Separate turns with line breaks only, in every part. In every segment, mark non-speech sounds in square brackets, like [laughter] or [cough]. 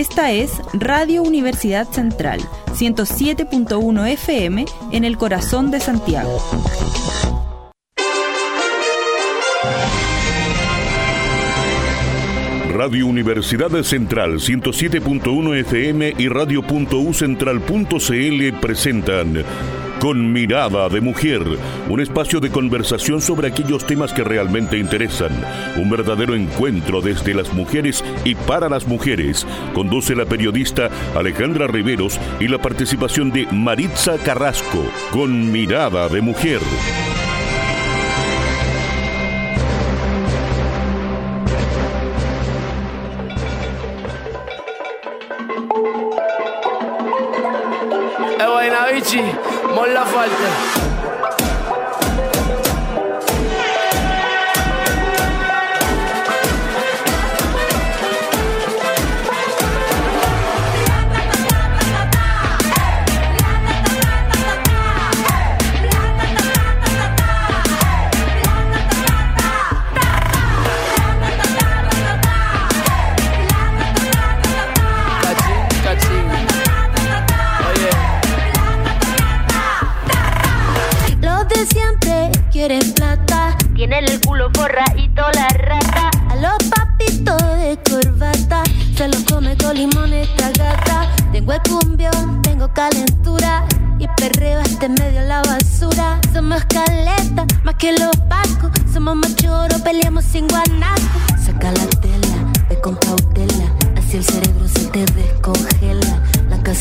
Esta es Radio Universidad Central, 107.1 FM en el corazón de Santiago.
Radio Universidad Central 107.1 FM y radio.ucentral.cl presentan Con Mirada de Mujer, un espacio de conversación sobre aquellos temas que realmente interesan, un verdadero encuentro desde las mujeres y para las mujeres. Conduce la periodista Alejandra Riveros y la participación de Maritza Carrasco, Con Mirada de Mujer.
Mola falta.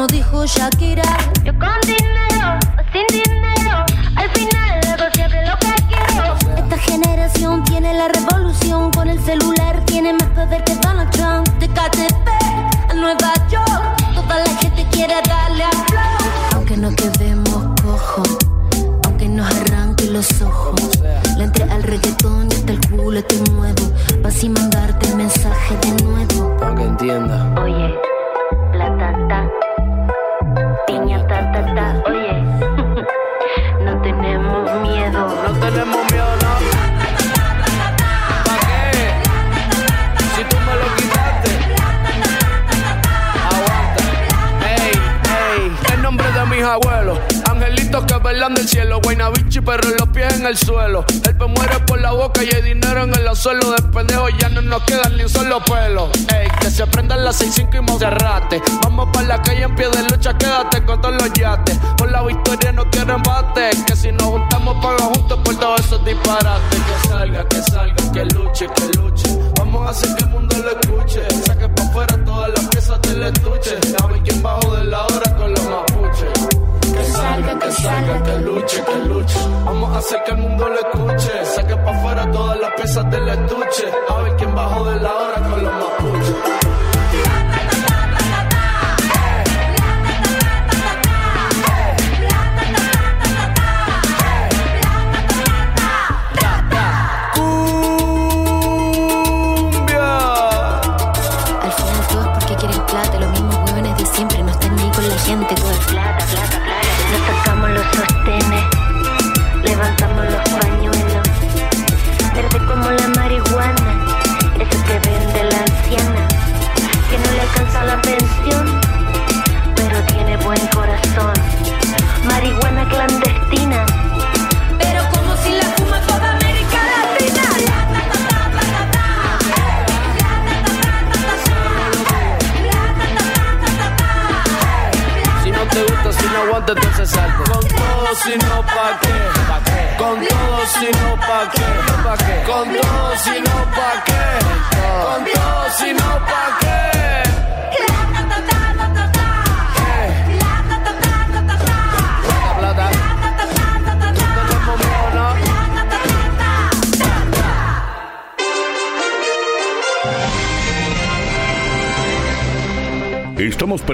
como dijo Shakira Yo con dinero o sin dinero Al final hago siempre lo que quiero Esta generación tiene la revolución Con el celular tiene más poder que Donald Trump De Nueva York. Toda la gente quiere darle a flow. Aunque no quedemos cojos, aunque nos arranque los ojos. Le entré al reggaetón y hasta el culo te muevo. Pa'
Velan del cielo. Guaynabichi, pero los pies en el suelo. El pe muere por la boca y hay dinero en el suelo. De pendejo ya no nos quedan ni un solo pelo. Ey, que se prendan las 6-5 y Monserrate. Vamos para la calle en pie de lucha, quédate con todos los yates. Por la victoria no quiero embate. Que si nos juntamos, paga juntos por todos esos disparates. Que salga, que salga, que luche, que luche. Vamos a hacer que el mundo lo escuche. Saque pa' afuera todas las piezas del estuche. Ver quién bajo de la salga, que salga, que luche, que luche. Vamos a hacer que el mundo lo escuche. Saque pa' afuera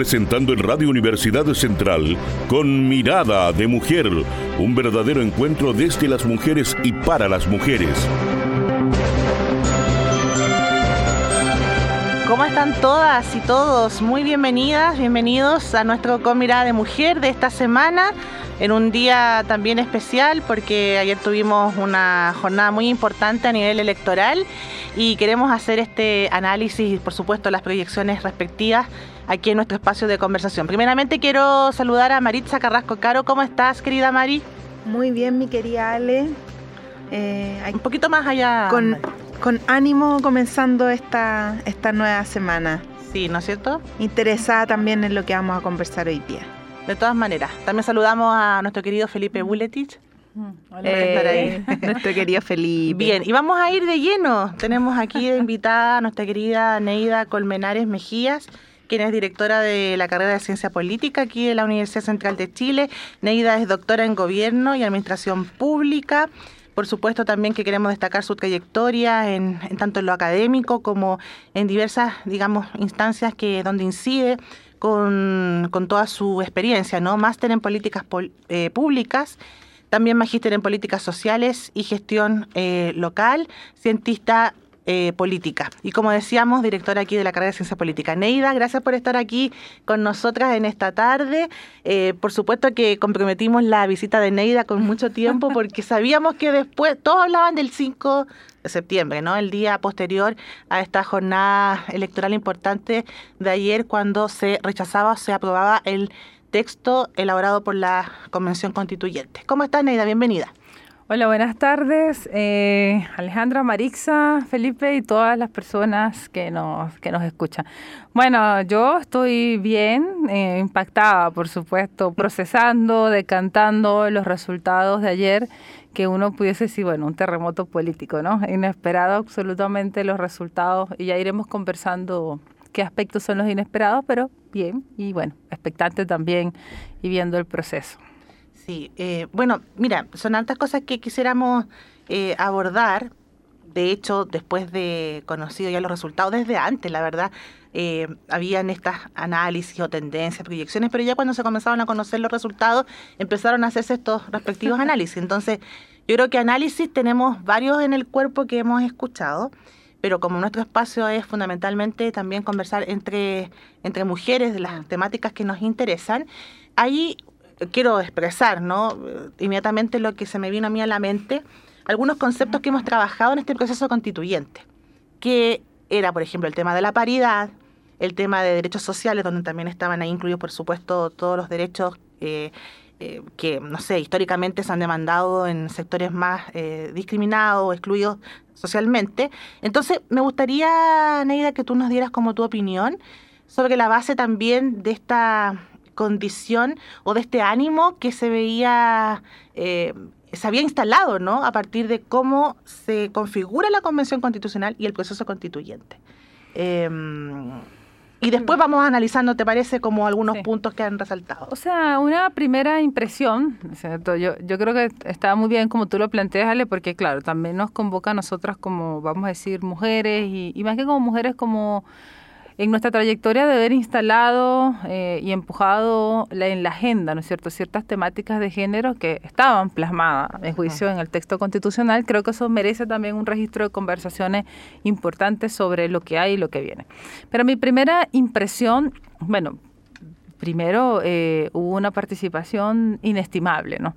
presentando en Radio Universidad Central con Mirada de Mujer, un verdadero encuentro desde las mujeres y para las mujeres.
¿Cómo están todas y todos? Muy bienvenidas, bienvenidos a nuestro Con Mirada de Mujer de esta semana en un día también especial porque ayer tuvimos una jornada muy importante a nivel electoral y queremos hacer este análisis y por supuesto las proyecciones respectivas aquí en nuestro espacio de conversación. Primeramente quiero saludar a Maritza Carrasco Caro. ¿Cómo estás, querida Mari?
Muy bien, mi querida Ale.
Eh, un poquito más allá.
Con, con ánimo comenzando esta, esta nueva semana.
Sí, ¿no es cierto?
Interesada también en lo que vamos a conversar hoy día.
De todas maneras, también saludamos a nuestro querido Felipe Buletich.
Mm, hola, eh, [laughs] nuestro querido Felipe.
Bien, y vamos a ir de lleno. Tenemos aquí de invitada a nuestra querida Neida Colmenares Mejías, quien es directora de la carrera de Ciencia Política aquí de la Universidad Central de Chile. Neida es doctora en Gobierno y Administración Pública. Por supuesto también que queremos destacar su trayectoria en, tanto en lo académico como en diversas, digamos, instancias que donde incide con, toda su experiencia, ¿no? Máster en políticas eh, públicas, también magíster en políticas sociales y gestión eh, local, cientista eh, política. Y como decíamos, directora aquí de la carrera de Ciencia Política. Neida, gracias por estar aquí con nosotras en esta tarde. por supuesto que comprometimos la visita de Neida con mucho tiempo [laughs] porque sabíamos que después, todos hablaban del 5 septiembre, ¿no? El día posterior a esta jornada electoral importante de ayer cuando se rechazaba o se aprobaba el texto elaborado por la Convención Constituyente. ¿Cómo estás, Neida? Bienvenida.
Hola, buenas tardes. Eh, Alejandra, Marixa, Felipe y todas las personas que nos, que nos escuchan. Bueno, yo estoy bien, eh, impactada, por supuesto, procesando, decantando los resultados de ayer que uno pudiese decir, bueno, un terremoto político, ¿no? Inesperado absolutamente los resultados y ya iremos conversando qué aspectos son los inesperados, pero bien y bueno, expectante también y viendo el proceso.
Sí, eh, bueno, mira, son altas cosas que quisiéramos eh, abordar. De hecho, después de conocido ya los resultados, desde antes, la verdad, eh, habían estas análisis o tendencias, proyecciones, pero ya cuando se comenzaron a conocer los resultados, empezaron a hacerse estos respectivos [laughs] análisis. Entonces, yo creo que análisis tenemos varios en el cuerpo que hemos escuchado, pero como nuestro espacio es fundamentalmente también conversar entre, entre mujeres de las temáticas que nos interesan, ahí quiero expresar, ¿no? Inmediatamente lo que se me vino a mí a la mente, algunos conceptos que hemos trabajado en este proceso constituyente, que era, por ejemplo, el tema de la paridad, el tema de derechos sociales, donde también estaban ahí incluidos, por supuesto, todos los derechos eh, eh, que, no sé, históricamente se han demandado en sectores más eh, discriminados, excluidos socialmente. Entonces, me gustaría, Neida, que tú nos dieras como tu opinión sobre la base también de esta condición o de este ánimo que se veía se había instalado, ¿no? A partir de cómo se configura la Convención Constitucional y el proceso constituyente. Em, y después vamos analizando, ¿te parece? Como algunos puntos que han resaltado.
O sea, una primera impresión, ¿cierto? Yo, yo creo que está muy bien como tú lo planteas, Ale, porque claro, también nos convoca a nosotras como, vamos a decir, mujeres, y, y más que como mujeres, como en nuestra trayectoria de haber instalado eh, y empujado en la agenda, ¿no es cierto?, ciertas temáticas de género que estaban plasmadas en juicio en el texto constitucional, creo que eso merece también un registro de conversaciones importantes sobre lo que hay y lo que viene. Pero mi primera impresión, bueno, primero eh, hubo una participación inestimable, ¿no?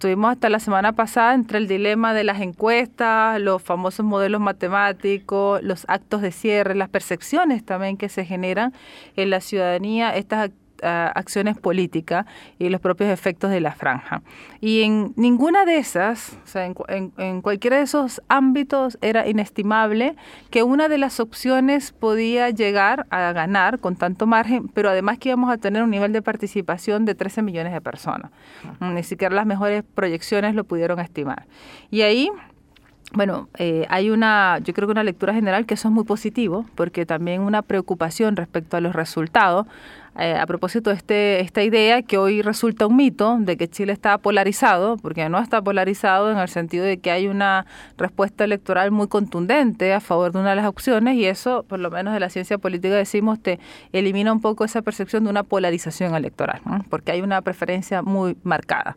Estuvimos hasta la semana pasada entre el dilema de las encuestas, los famosos modelos matemáticos, los actos de cierre, las percepciones también que se generan en la ciudadanía, estas acciones políticas y los propios efectos de la franja. Y en ninguna de esas, o sea, en, cualquiera de esos ámbitos era inestimable que una de las opciones podía llegar a ganar con tanto margen, pero además que íbamos a tener un nivel de participación de 13 millones de personas. Ni siquiera las mejores proyecciones lo pudieron estimar. Y ahí bueno, eh, hay una, yo creo que una lectura general que eso es muy positivo, porque también una preocupación respecto a los resultados eh, a propósito de este, esta idea que hoy resulta un mito de que Chile está polarizado, porque no está polarizado en el sentido de que hay una respuesta electoral muy contundente a favor de una de las opciones y eso, por lo menos de la ciencia política decimos, te elimina un poco esa percepción de una polarización electoral, porque hay una preferencia muy marcada.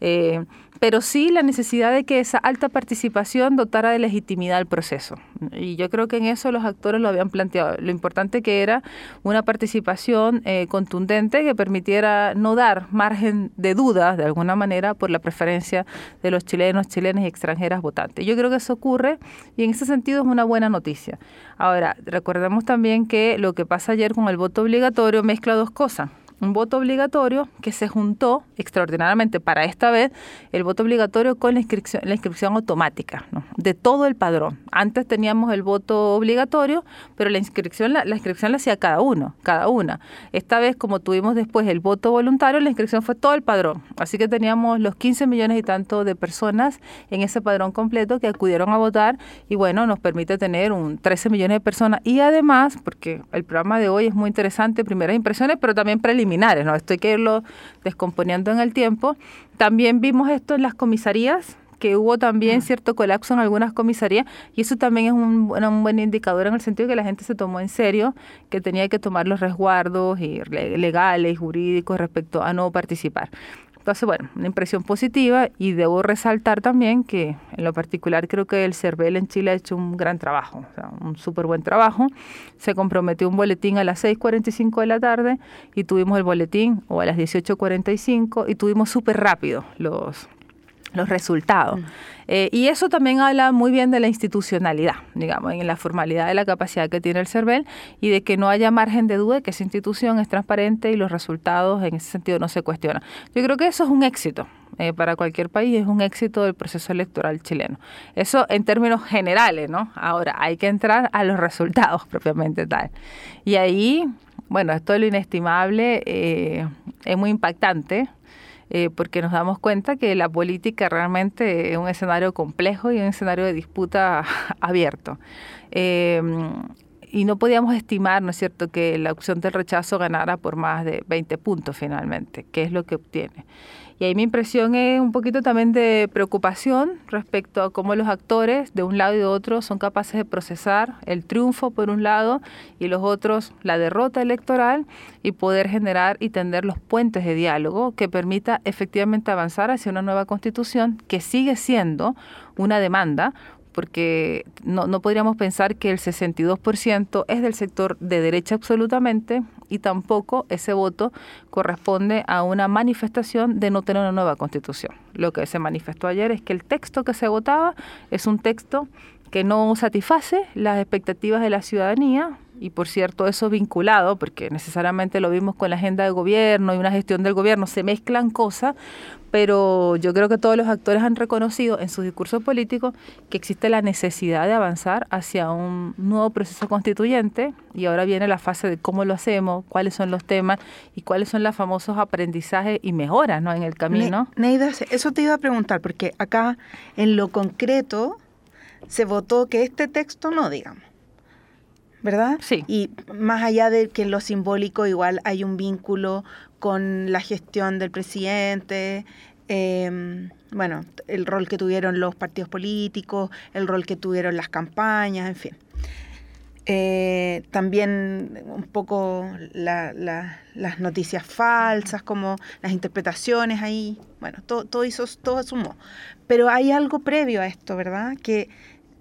Eh, pero sí la necesidad de que esa alta participación dotara de legitimidad al proceso. Y yo creo que en eso los actores lo habían planteado. Lo importante que era una participación eh, contundente que permitiera no dar margen de duda, de alguna manera, por la preferencia de los chilenos, chilenas y extranjeras votantes. Yo creo que eso ocurre y en ese sentido es una buena noticia. Ahora, recordemos también que lo que pasa ayer con el voto obligatorio mezcla dos cosas un voto obligatorio que se juntó extraordinariamente para esta vez el voto obligatorio con la inscripción, la inscripción automática de todo el padrón. Antes teníamos el voto obligatorio, pero la inscripción la, inscripción la hacía cada uno, cada una. Esta vez, como tuvimos después el voto voluntario, la inscripción fue todo el padrón. Así que teníamos los 15 millones y tanto de personas en ese padrón completo que acudieron a votar y bueno, nos permite tener un 13 millones de personas y además, porque el programa de hoy es muy interesante, primeras impresiones, pero también preliminares ¿no? Esto hay que irlo descomponiendo en el tiempo. También vimos esto en las comisarías, que hubo también mm. cierto colapso en algunas comisarías y eso también es un, un, buen indicador en el sentido de que la gente se tomó en serio que tenía que tomar los resguardos y legales, jurídicos respecto a no participar. Entonces, bueno, una impresión positiva y debo resaltar también que en lo particular creo que el CERVEL en Chile ha hecho un gran trabajo, o sea, un súper buen trabajo. Se comprometió un boletín a las 6.45 de la tarde y tuvimos el boletín o a las 18.45 y tuvimos súper rápido los, los resultados. Mm. Eh, y eso también habla muy bien de la institucionalidad, digamos, en la formalidad de la capacidad que tiene el CERVEL y de que no haya margen de duda de que esa institución es transparente y los resultados en ese sentido no se cuestionan. Yo creo que eso es un éxito. Eh, para cualquier país es un éxito del proceso electoral chileno. Eso en términos generales, ¿no? Ahora hay que entrar a los resultados [laughs] propiamente tal. Y ahí, bueno, esto es lo inestimable, eh, es muy impactante eh, porque nos damos cuenta que la política realmente es un escenario complejo y un escenario de disputa [laughs] abierto. Eh, y no podíamos estimar, ¿no es cierto?, que la opción del rechazo ganara por más de 20 puntos finalmente, que es lo que obtiene. Y ahí mi impresión es un poquito también de preocupación respecto a cómo los actores de un lado y de otro son capaces de procesar el triunfo por un lado y los otros la derrota electoral y poder generar y tender los puentes de diálogo que permita efectivamente avanzar hacia una nueva constitución que sigue siendo una demanda porque no, no podríamos pensar que el 62% es del sector de derecha absolutamente y tampoco ese voto corresponde a una manifestación de no tener una nueva constitución. Lo que se manifestó ayer es que el texto que se votaba es un texto que no satisface las expectativas de la ciudadanía, y por cierto eso vinculado, porque necesariamente lo vimos con la agenda de gobierno y una gestión del gobierno, se mezclan cosas, pero yo creo que todos los actores han reconocido en sus discursos políticos que existe la necesidad de avanzar hacia un nuevo proceso constituyente y ahora viene la fase de cómo lo hacemos, cuáles son los temas y cuáles son los famosos aprendizajes y mejoras ¿no? en el camino.
Neida, eso te iba a preguntar, porque acá en lo concreto se votó que este texto no, digamos. ¿Verdad?
Sí.
Y más allá de que en lo simbólico igual hay un vínculo con la gestión del presidente, em, bueno, el rol que tuvieron los partidos políticos, el rol que tuvieron las campañas, en fin. Eh, también un poco las noticias falsas, como las interpretaciones ahí, bueno, todo, todo eso todo sumó. Pero hay algo previo a esto, ¿verdad? Que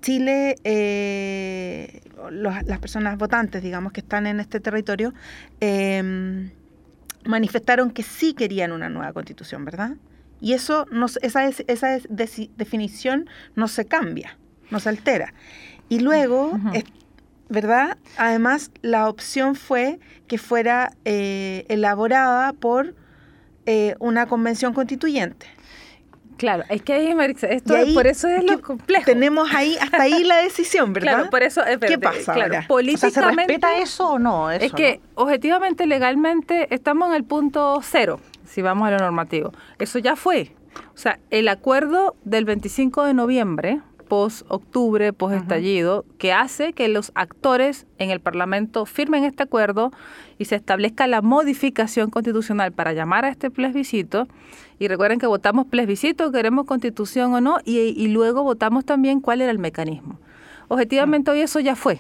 Chile, eh, las personas votantes, digamos, que están en este territorio, em, manifestaron que sí querían una nueva constitución, ¿verdad? Y eso, no, esa, esa definición no se cambia, no se altera. Y luego, ¿verdad? Además, la opción fue que fuera eh, elaborada por eh, una convención constituyente.
Claro, es que ahí, esto por eso es, lo complejo.
Tenemos ahí, hasta ahí la [laughs] decisión, ¿verdad?
Claro, por eso es
¿Qué pasa
claro, Políticamente,
¿Se respeta eso o no?
es que objetivamente, legalmente, estamos en el punto cero, si vamos a lo normativo. Eso ya fue. O sea, el acuerdo del 25 de noviembre post-octubre, post-estallido, que hace que los actores en el Parlamento firmen este acuerdo y se establezca la modificación constitucional para llamar a este plebiscito. Y recuerden que votamos plebiscito, queremos constitución o no, y, y luego votamos también cuál era el mecanismo. Objetivamente hoy eso ya fue.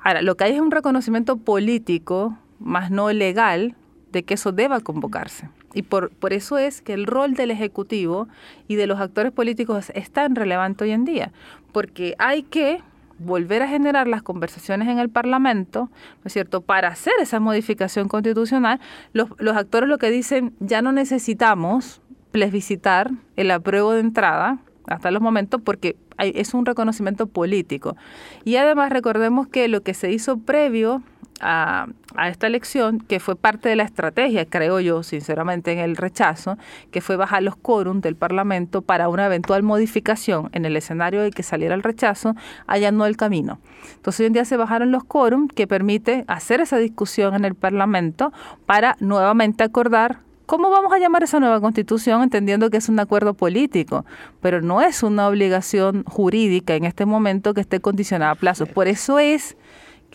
Ahora, lo que hay es un reconocimiento político, más no legal, de que eso deba convocarse. Y por, por eso es que el rol del Ejecutivo y de los actores políticos es tan relevante hoy en día, porque hay que volver a generar las conversaciones en el Parlamento, ¿no es cierto?, para hacer esa modificación constitucional, los, los actores lo que dicen, ya no necesitamos plebiscitar el apruebo de entrada hasta los momentos porque es un reconocimiento político. Y además recordemos que lo que se hizo previo a, esta elección, que fue parte de la estrategia, creo yo, sinceramente, en el rechazo, que fue bajar los quórum del Parlamento para una eventual modificación en el escenario de que saliera el rechazo, allanó el camino. Entonces hoy en día se bajaron los quórum que permite hacer esa discusión en el Parlamento para nuevamente acordar ¿Cómo vamos a llamar esa nueva constitución entendiendo que es un acuerdo político? Pero no es una obligación jurídica en este momento que esté condicionada a plazos. Por eso es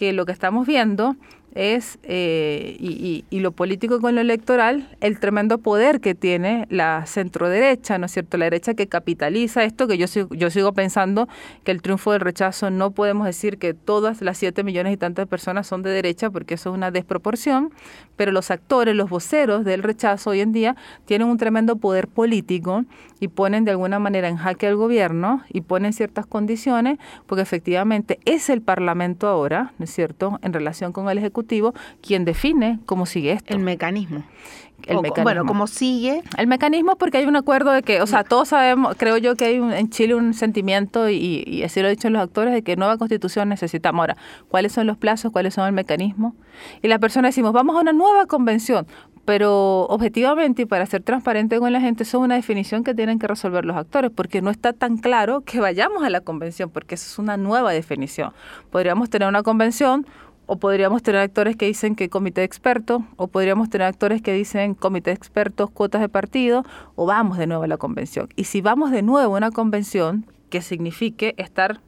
que lo que estamos viendo es, eh, y, y, lo político con lo electoral, el tremendo poder que tiene la centroderecha, ¿no es cierto? La derecha que capitaliza esto, que yo, yo sigo pensando que el triunfo del rechazo no podemos decir que todas las siete millones y tantas personas son de derecha, porque eso es una desproporción, pero los actores, los voceros del rechazo hoy en día tienen un tremendo poder político y ponen de alguna manera en jaque al gobierno y ponen ciertas condiciones, porque efectivamente es el Parlamento ahora, ¿no es cierto?, en relación con el Ejecutivo, quien define cómo sigue esto.
El mecanismo. El mecanismo. Bueno, cómo sigue.
El mecanismo porque hay un acuerdo de que, o sea, todos sabemos, creo yo que hay en Chile un sentimiento, y, y así lo han dicho los actores, de que nueva constitución necesitamos. Ahora, ¿cuáles son los plazos? ¿Cuáles son el mecanismo? Y las personas decimos, vamos a una nueva convención pero objetivamente y para ser transparente con la gente, eso es una definición que tienen que resolver los actores, porque no está tan claro que vayamos a la convención, porque eso es una nueva definición. Podríamos tener una convención, o podríamos tener actores que dicen que comité de expertos, o podríamos tener actores que dicen comité de expertos, cuotas de partido, o vamos de nuevo a la convención. Y si vamos de nuevo a una convención, que signifique estar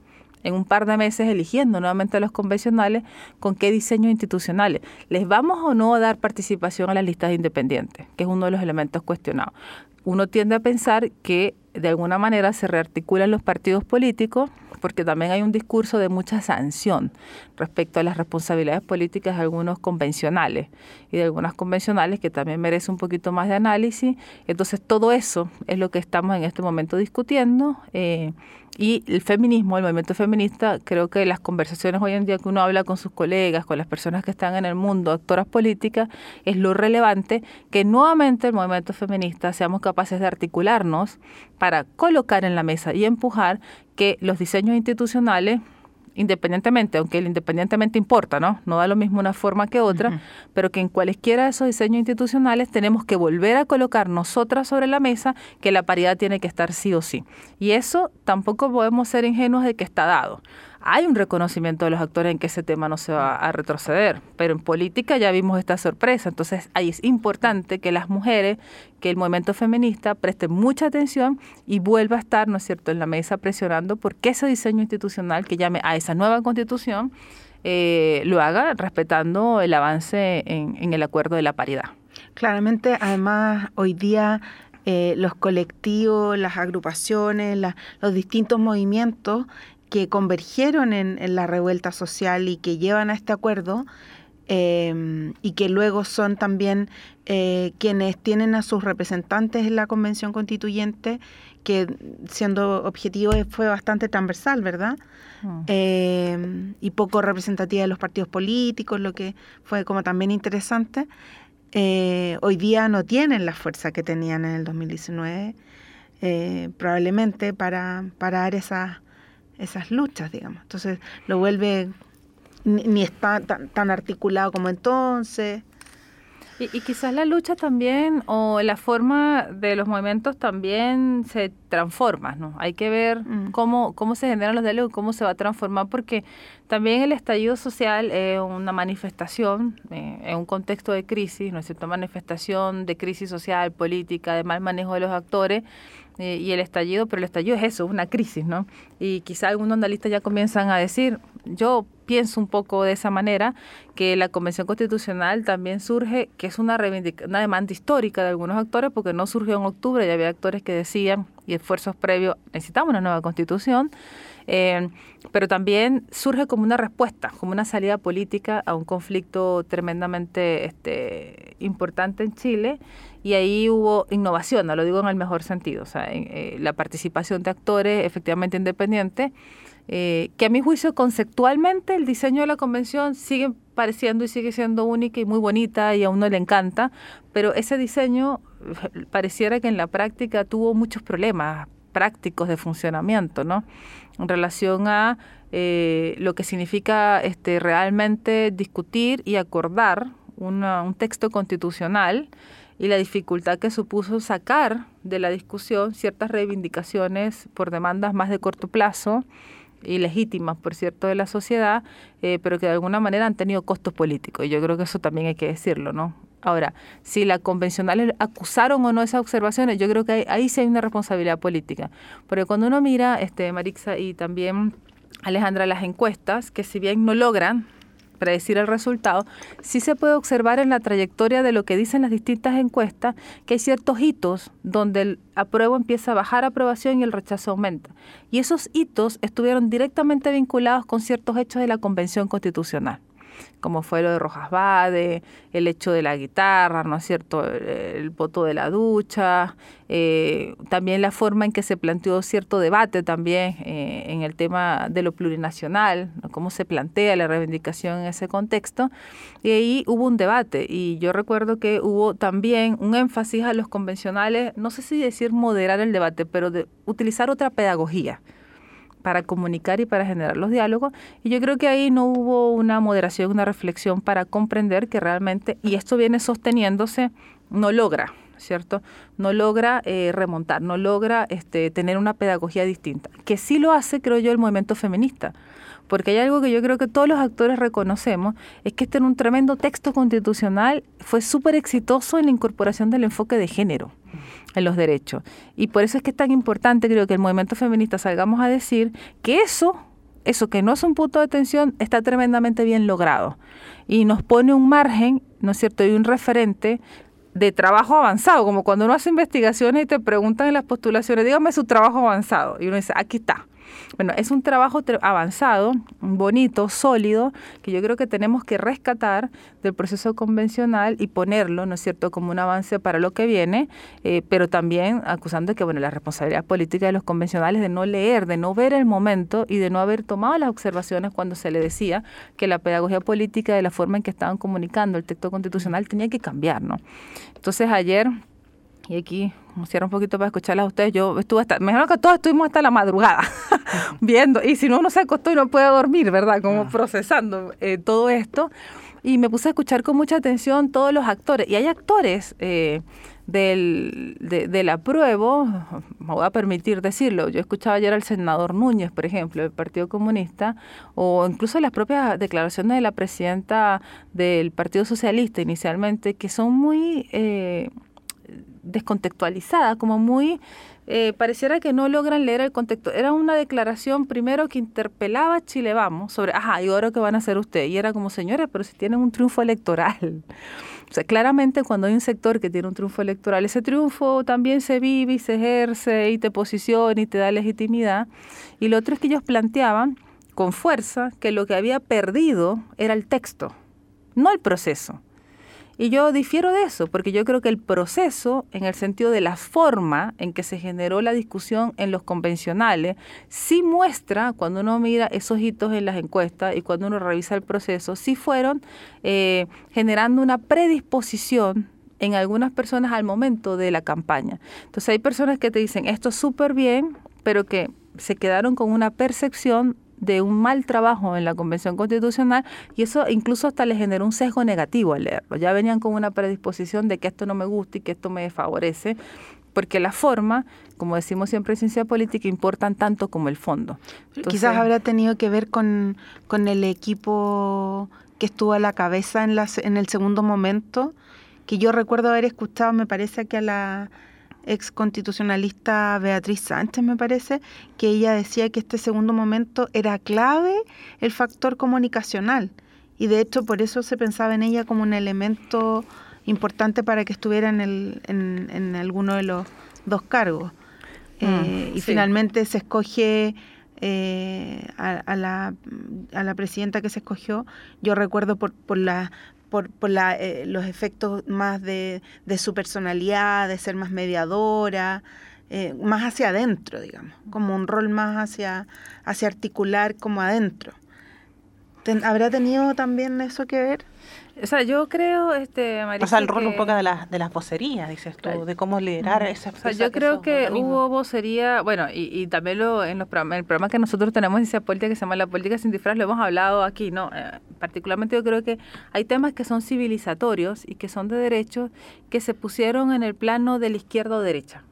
en un par de meses eligiendo nuevamente a los convencionales con qué diseños institucionales. ¿Les vamos o no a dar participación a las listas independientes? Que es uno de los elementos cuestionados. Uno tiende a pensar que de alguna manera se rearticulan los partidos políticos porque también hay un discurso de mucha sanción respecto a las responsabilidades políticas de algunos convencionales y de algunas convencionales que también merece un poquito más de análisis. Entonces todo eso es lo que estamos en este momento discutiendo. Eh, y el feminismo, el movimiento feminista, creo que las conversaciones hoy en día que uno habla con sus colegas, con las personas que están en el mundo, actoras políticas, es lo relevante que nuevamente el movimiento feminista seamos capaces de articularnos para colocar en la mesa y empujar que los diseños institucionales independientemente, aunque el independientemente importa, ¿no? No da lo mismo una forma que otra, pero que en cualesquiera de esos diseños institucionales tenemos que volver a colocar nosotras sobre la mesa que la paridad tiene que estar sí o sí. Y eso tampoco podemos ser ingenuos de que está dado hay un reconocimiento de los actores en que ese tema no se va a retroceder, pero en política ya vimos esta sorpresa, entonces ahí es importante que las mujeres, que el movimiento feminista preste mucha atención y vuelva a estar, ¿no es cierto?, en la mesa presionando porque ese diseño institucional que llame a esa nueva constitución eh, lo haga respetando el avance en, el acuerdo de la paridad.
Claramente, además, hoy día eh, los colectivos, las agrupaciones, los distintos movimientos que convergieron en, la revuelta social y que llevan a este acuerdo em, y que luego son también eh, quienes tienen a sus representantes en la convención constituyente, que siendo objetivo fue bastante transversal, ¿verdad? Mm. Em, y poco representativa de los partidos políticos, lo que fue como también interesante. Eh, hoy día no tienen la fuerza que tenían en el 2019, eh, probablemente para, para dar esas esas luchas, digamos. Entonces lo vuelve, ni, está tan, articulado como entonces.
Y, quizás la lucha también o la forma de los movimientos también se transforma, ¿no? Hay que ver mm. cómo, cómo se generan los diálogos, cómo se va a transformar, porque también el estallido social es una manifestación eh, en un contexto de crisis, ¿no es cierto? Manifestación de crisis social, política, de mal manejo de los actores eh, y el estallido, pero el estallido es eso, una crisis, ¿no? Y quizá algunos analistas ya comienzan a decir, yo pienso un poco de esa manera, que la Convención Constitucional también surge, que es una, una demanda histórica de algunos actores, porque no surgió en octubre, ya había actores que decían, y esfuerzos previos, necesitamos una nueva constitución, eh, pero también surge como una respuesta, como una salida política a un conflicto tremendamente este, importante en Chile, y ahí hubo innovación, no lo digo en el mejor sentido, o sea, eh, la participación de actores efectivamente independientes, eh, que a mi juicio conceptualmente el diseño de la convención sigue pareciendo y sigue siendo única y muy bonita y a uno le encanta, pero ese diseño eh, pareciera que en la práctica tuvo muchos problemas prácticos de funcionamiento, ¿no? En relación a eh, lo que significa este, realmente discutir y acordar un texto constitucional y la dificultad que supuso sacar de la discusión ciertas reivindicaciones por demandas más de corto plazo y legítimas, por cierto, de la sociedad, eh, pero que de alguna manera han tenido costos políticos. Y yo creo que eso también hay que decirlo, ¿no? Ahora, si las convencionales acusaron o no esas observaciones, yo creo que ahí sí hay una responsabilidad política. Porque cuando uno mira, este, Marixa y también Alejandra, las encuestas, que si bien no logran predecir el resultado, sí se puede observar en la trayectoria de lo que dicen las distintas encuestas que hay ciertos hitos donde el apruebo empieza a bajar aprobación y el rechazo aumenta. Y esos hitos estuvieron directamente vinculados con ciertos hechos de la Convención Constitucional como fue lo de Rojas Bade, el hecho de la guitarra, ¿no es cierto?, el, voto de la ducha, eh, también la forma en que se planteó cierto debate también eh, en el tema de lo plurinacional, cómo se plantea la reivindicación en ese contexto, y ahí hubo un debate, y yo recuerdo que hubo también un énfasis a los convencionales, no sé si decir moderar el debate, pero de utilizar otra pedagogía para comunicar y para generar los diálogos. Y yo creo que ahí no hubo una moderación, una reflexión para comprender que realmente, y esto viene sosteniéndose, no logra, ¿cierto? No logra eh, remontar, no logra este, tener una pedagogía distinta. Que sí lo hace, creo yo, el movimiento feminista. Porque hay algo que yo creo que todos los actores reconocemos, es que este en un tremendo texto constitucional fue súper exitoso en la incorporación del enfoque de género en los derechos. Y por eso es que es tan importante, creo que el movimiento feminista salgamos a decir que eso, eso que no es un punto de atención, está tremendamente bien logrado. Y nos pone un margen, ¿no es cierto?, y un referente de trabajo avanzado, como cuando uno hace investigaciones y te preguntan en las postulaciones, dígame su trabajo avanzado. Y uno dice, aquí está. Bueno, es un trabajo avanzado, bonito, sólido, que yo creo que tenemos que rescatar del proceso convencional y ponerlo, ¿no es cierto?, como un avance para lo que viene, eh, pero también acusando que, bueno, la responsabilidad política de los convencionales de no leer, de no ver el momento y de no haber tomado las observaciones cuando se le decía que la pedagogía política de la forma en que estaban comunicando el texto constitucional tenía que cambiar, ¿no? Entonces ayer y aquí, cierro un poquito para escucharlas a ustedes, yo estuve hasta, me que todos estuvimos hasta la madrugada [laughs] viendo, y si no, uno se acostó y no puede dormir, ¿verdad? Como ah. procesando eh, todo esto. Y me puse a escuchar con mucha atención todos los actores. Y hay actores eh, del, de, del apruebo, me voy a permitir decirlo, yo escuchaba ayer al senador Núñez, por ejemplo, del Partido Comunista, o incluso las propias declaraciones de la presidenta del Partido Socialista inicialmente, que son muy... Eh, descontextualizada, como muy, eh, pareciera que no logran leer el contexto. Era una declaración primero que interpelaba a Chile Vamos sobre, ajá, ¿y ahora qué van a hacer ustedes? Y era como, señores, pero si tienen un triunfo electoral. [laughs] O sea, claramente cuando hay un sector que tiene un triunfo electoral, ese triunfo también se vive y se ejerce y te posiciona y te da legitimidad. Y lo otro es que ellos planteaban con fuerza que lo que había perdido era el texto, no el proceso. Y yo difiero de eso, porque yo creo que el proceso, en el sentido de la forma en que se generó la discusión en los convencionales, sí muestra, cuando uno mira esos hitos en las encuestas y cuando uno revisa el proceso, sí fueron eh, generando una predisposición en algunas personas al momento de la campaña. Entonces hay personas que te dicen, esto es súper bien, pero que se quedaron con una percepción de un mal trabajo en la Convención Constitucional y eso incluso hasta les generó un sesgo negativo al leerlo. Ya venían con una predisposición de que esto no me gusta y que esto me desfavorece, porque la forma, como decimos siempre en ciencia política, importan tanto como el fondo.
Quizás habrá tenido que ver con, con el equipo que estuvo a la cabeza en, la, en el segundo momento, que yo recuerdo haber escuchado, me parece que a la ex constitucionalista Beatriz Sánchez, me parece, que ella decía que este segundo momento era clave el factor comunicacional. Y de hecho por eso se pensaba en ella como un elemento importante para que estuviera en, el, en, en alguno de los dos cargos. Mm, eh, y finalmente se escoge eh, a, la, a la presidenta que se escogió, yo recuerdo por, por la por, por la, eh, los efectos más de, su personalidad, de ser más mediadora, eh, más hacia adentro, digamos, como un rol más hacia, hacia articular como adentro. ¿Habrá tenido también eso que ver?
O sea, yo creo, este,
Marisa, O sea, el rol un poco de, la, de las vocerías, dices tú, de cómo liderar esa,
o sea, Yo creo que hubo vocería, bueno, y, y también lo, en los programas, el programa que nosotros tenemos en política que se llama La Política Sin Disfraz, lo hemos hablado aquí, ¿no? Eh, particularmente yo creo que hay temas que son civilizatorios y que son de derechos que se pusieron en el plano de la izquierda o derecha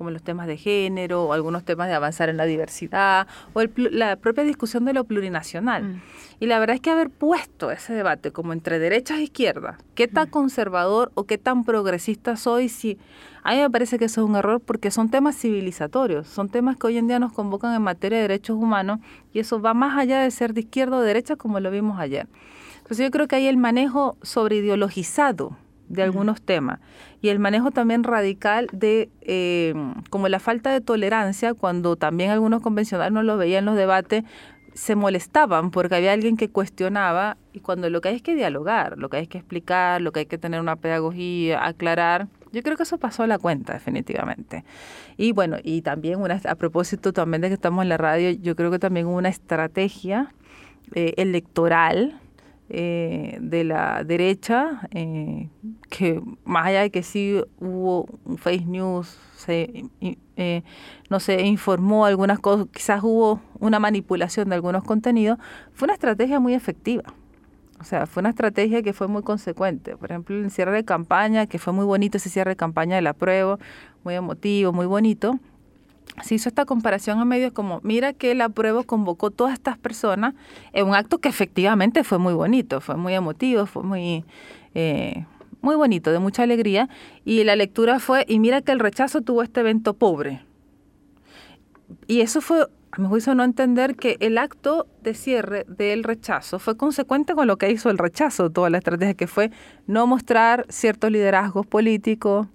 como los temas de género o algunos temas de avanzar en la diversidad o la propia discusión de lo plurinacional. Mm. Y la verdad es que haber puesto ese debate como entre derechas e izquierdas, qué tan mm. conservador o qué tan progresista soy, si a mí me parece que eso es un error porque son temas civilizatorios, son temas que hoy en día nos convocan en materia de derechos humanos y eso va más allá de ser de izquierda o derecha como lo vimos ayer. Entonces yo creo que hay el manejo sobreideologizado de algunos temas y el manejo también radical de eh, como la falta de tolerancia cuando también algunos convencionales no lo veían en los debates se molestaban porque había alguien que cuestionaba y cuando lo que hay es que dialogar, lo que hay que explicar, lo que hay que tener una pedagogía, aclarar. Yo creo que eso pasó a la cuenta, definitivamente. Y bueno, y también una, a propósito también de que estamos en la radio, yo creo que también una estrategia eh, electoral eh, de la derecha, eh, que más allá de que sí hubo un fake news, se, eh, no se informó algunas cosas, quizás hubo una manipulación de algunos contenidos, fue una estrategia muy efectiva. O sea, fue una estrategia que fue muy consecuente. Por ejemplo, el cierre de campaña, que fue muy bonito ese cierre de campaña de la prueba, muy emotivo, muy bonito se hizo esta comparación a medios como, mira que la prueba convocó todas estas personas en un acto que efectivamente fue muy bonito, fue muy emotivo, fue muy, eh, muy bonito, de mucha alegría, y la lectura fue, y mira que el rechazo tuvo este evento pobre. Y eso fue, a mi juicio, no entender que el acto de cierre del rechazo fue consecuente con lo que hizo el rechazo, toda la estrategia que fue no mostrar ciertos liderazgos políticos,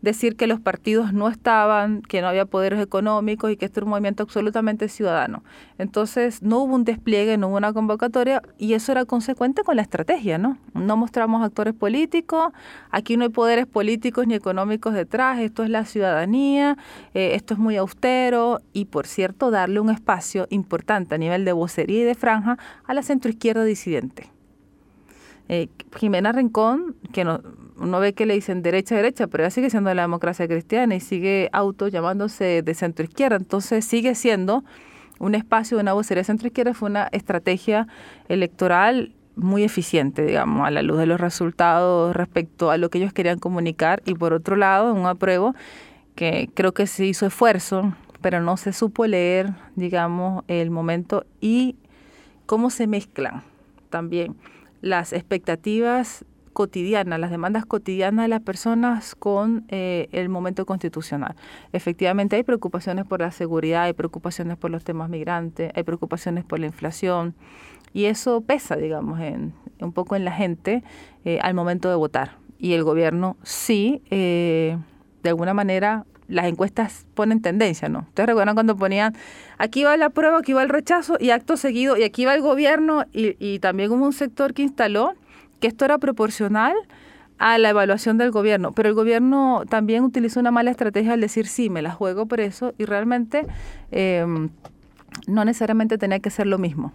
decir que los partidos no estaban, que no había poderes económicos y que este era un movimiento absolutamente ciudadano. Entonces no hubo un despliegue, no hubo una convocatoria y eso era consecuente con la estrategia, ¿no? No mostramos actores políticos, aquí no hay poderes políticos ni económicos detrás, esto es la ciudadanía, eh, esto es muy austero y por cierto darle un espacio importante a nivel de vocería y de franja a la centroizquierda disidente. Eh, Jimena Rincón, que no, uno ve que le dicen derecha, derecha, pero ella sigue siendo la democracia cristiana y sigue auto llamándose de centro izquierda, entonces sigue siendo un espacio de una vocería centro izquierda, fue una estrategia electoral muy eficiente, digamos, a la luz de los resultados respecto a lo que ellos querían comunicar. Y por otro lado, un apruebo que creo que se hizo esfuerzo, pero no se supo leer, digamos, el momento y cómo se mezclan también las expectativas cotidianas, las demandas cotidianas de las personas con eh, el momento constitucional. Efectivamente hay preocupaciones por la seguridad, hay preocupaciones por los temas migrantes, hay preocupaciones por la inflación y eso pesa, digamos, en, un poco en la gente eh, al momento de votar. Y el gobierno sí, eh, de alguna manera, las encuestas ponen tendencia, ¿no? Ustedes recuerdan cuando ponían, aquí va la prueba, aquí va el rechazo y acto seguido, y aquí va el gobierno y, y también hubo un sector que instaló que esto era proporcional a la evaluación del gobierno, pero el gobierno también utilizó una mala estrategia al decir sí, me la juego por eso y realmente em, no necesariamente tenía que ser lo mismo.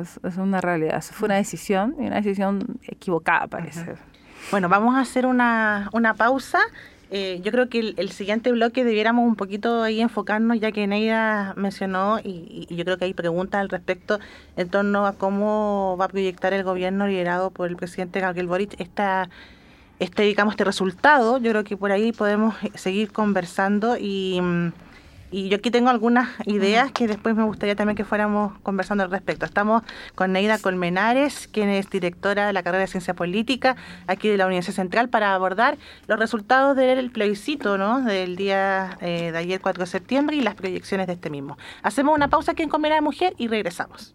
Es, una realidad, fue una decisión y una decisión equivocada parece.
Bueno, vamos a hacer una, una pausa Eh, yo creo que el, siguiente bloque debiéramos un poquito ahí enfocarnos, ya que Neida mencionó, y, yo creo que hay preguntas al respecto en torno a cómo va a proyectar el gobierno liderado por el presidente Gabriel Boric esta, este, digamos, este resultado. Yo creo que por ahí podemos seguir conversando y... Y yo aquí tengo algunas ideas que después me gustaría también que fuéramos conversando al respecto. Estamos con Neida Colmenares, quien es directora de la carrera de Ciencia Política aquí de la Universidad Central, para abordar los resultados del plebiscito ¿no? del día eh, de ayer 4 de septiembre y las proyecciones de este mismo. Hacemos una pausa aquí en Comer de Mujer y regresamos.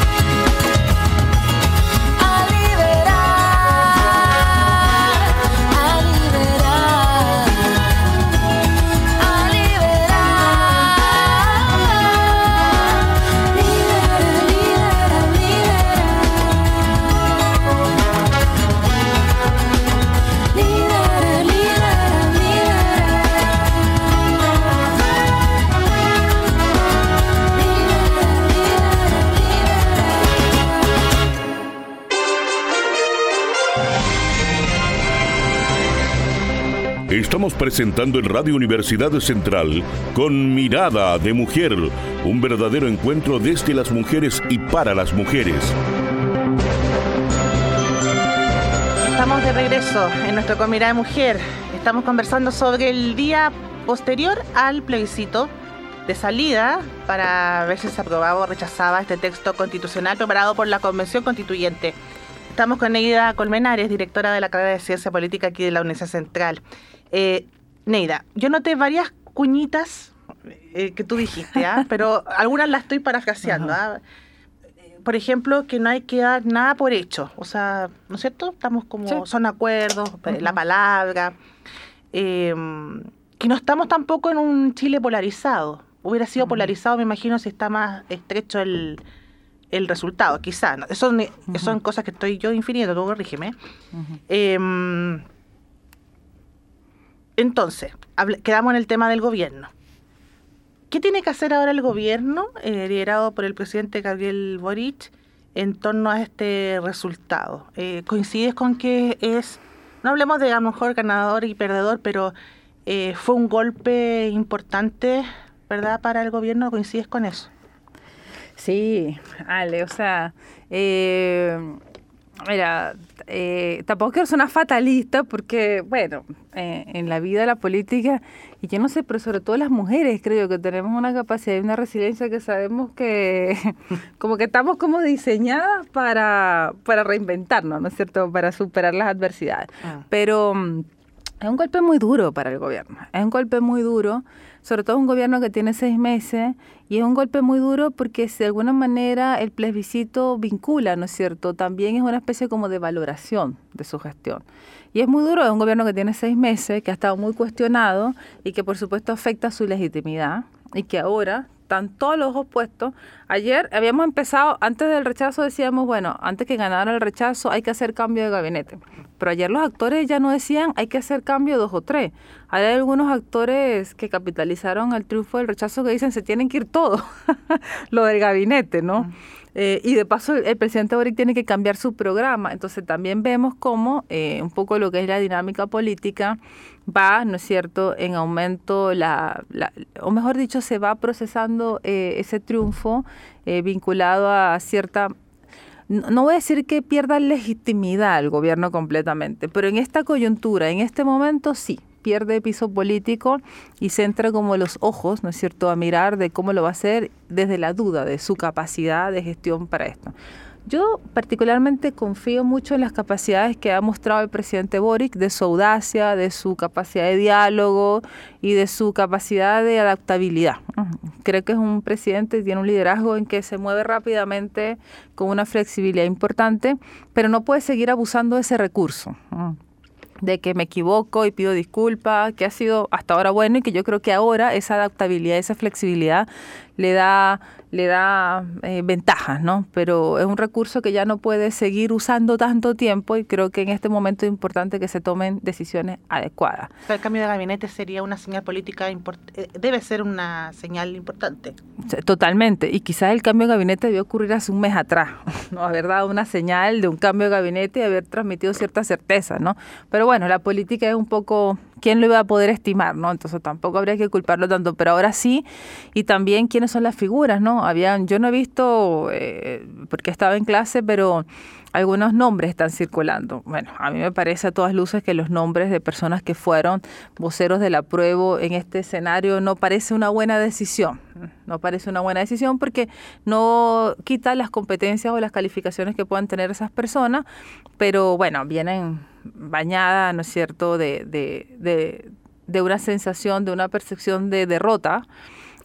Estamos presentando en Radio Universidad Central con Mirada de Mujer, un verdadero encuentro desde las mujeres y para las mujeres.
Estamos de regreso en nuestro con Mirada de Mujer. Estamos conversando sobre el día posterior al plebiscito de salida para ver si se aprobaba o rechazaba este texto constitucional preparado por la Convención Constituyente. Estamos con Neida Colmenares, directora de la carrera de Ciencia Política aquí de la Universidad Central. Eh, Neida, yo noté varias cuñitas eh, que tú dijiste, ¿ah? [laughs] pero algunas las estoy parafraseando. ¿ah? Por ejemplo, que no hay que dar nada por hecho. O sea, ¿no es cierto? Estamos como, son acuerdos, eh, la palabra. Em, que no estamos tampoco en un Chile polarizado. Hubiera sido polarizado, me imagino, si está más estrecho el, el resultado, quizá. Eso, son cosas que estoy yo infinito, tú corrígeme. Entonces, quedamos en el tema del gobierno. ¿Qué tiene que hacer ahora el gobierno, eh, liderado por el presidente Gabriel Boric, en torno a este resultado? Eh, ¿Coincides con que es no hablemos de a lo mejor ganador y perdedor, pero eh, fue un golpe importante, ¿verdad?, para el gobierno, ¿coincides con eso?
Sí, Ale, o sea, eh, mira, eh, tampoco quiero una fatalista porque, bueno, eh, en la vida la política, y yo no sé, pero sobre todo las mujeres, creo que tenemos una capacidad y una resiliencia que sabemos que [laughs] como que estamos como diseñadas para, para reinventarnos, ¿no es cierto?, para superar las adversidades. Ah. Pero mm, es un golpe muy duro para el gobierno, es un golpe muy duro sobre todo un gobierno que tiene seis meses, y es un golpe muy duro porque de alguna manera el plebiscito vincula, ¿no es cierto? También es una especie como de valoración de su gestión. Y es muy duro, es un gobierno que tiene seis meses, que ha estado muy cuestionado y que por supuesto afecta su legitimidad y que ahora están todos los ojos puestos. Ayer habíamos empezado, antes del rechazo decíamos, bueno, antes que ganara el rechazo hay que hacer cambio de gabinete. Pero ayer los actores ya no decían hay que hacer cambio dos o tres. Hay algunos actores que capitalizaron el triunfo del rechazo que dicen se tienen que ir todos, [laughs] lo del gabinete, ¿no? Eh, y de paso el, presidente Boric tiene que cambiar su programa. Entonces también vemos cómo eh, un poco lo que es la dinámica política va, ¿no es cierto?, en aumento, la, o mejor dicho, se va procesando eh, ese triunfo vinculado a cierta no voy a decir que pierda legitimidad el gobierno completamente, pero en esta coyuntura, en este momento sí, pierde piso político y centra como los ojos, ¿no es cierto?, a mirar de cómo lo va a hacer desde la duda de su capacidad de gestión para esto. Yo particularmente confío mucho en las capacidades que ha mostrado el presidente Boric, de su audacia, de su capacidad de diálogo y de su capacidad de adaptabilidad. Creo que es un presidente tiene un liderazgo en que se mueve rápidamente con una flexibilidad importante, pero no puede seguir abusando de ese recurso de que me equivoco y pido disculpas, que ha sido hasta ahora bueno y que yo creo que ahora esa adaptabilidad, esa flexibilidad le da le da eh, ventajas, ¿no? Pero es un recurso que ya no puede seguir usando tanto tiempo y creo que en este momento es importante que se tomen decisiones adecuadas.
el cambio de gabinete sería una señal política, eh, debe ser una señal importante.
Totalmente, y quizás el cambio de gabinete debió ocurrir hace un mes atrás, [laughs] ¿no? Haber dado una señal de un cambio de gabinete y haber transmitido cierta certeza, ¿no? Pero bueno, la política es un poco quién lo iba a poder estimar, ¿no? Entonces tampoco habría que culparlo tanto, pero ahora sí, y también quiénes son las figuras, ¿no? Habían, yo no he visto, eh, porque estaba en clase, pero algunos nombres están circulando. Bueno, a mí me parece a todas luces que los nombres de personas que fueron voceros del apruebo en este escenario no parece una buena decisión. No parece una buena decisión porque no quita las competencias o las calificaciones que puedan tener esas personas, pero bueno, vienen bañadas, ¿no es cierto?, de, de, de, de una sensación, de una percepción de derrota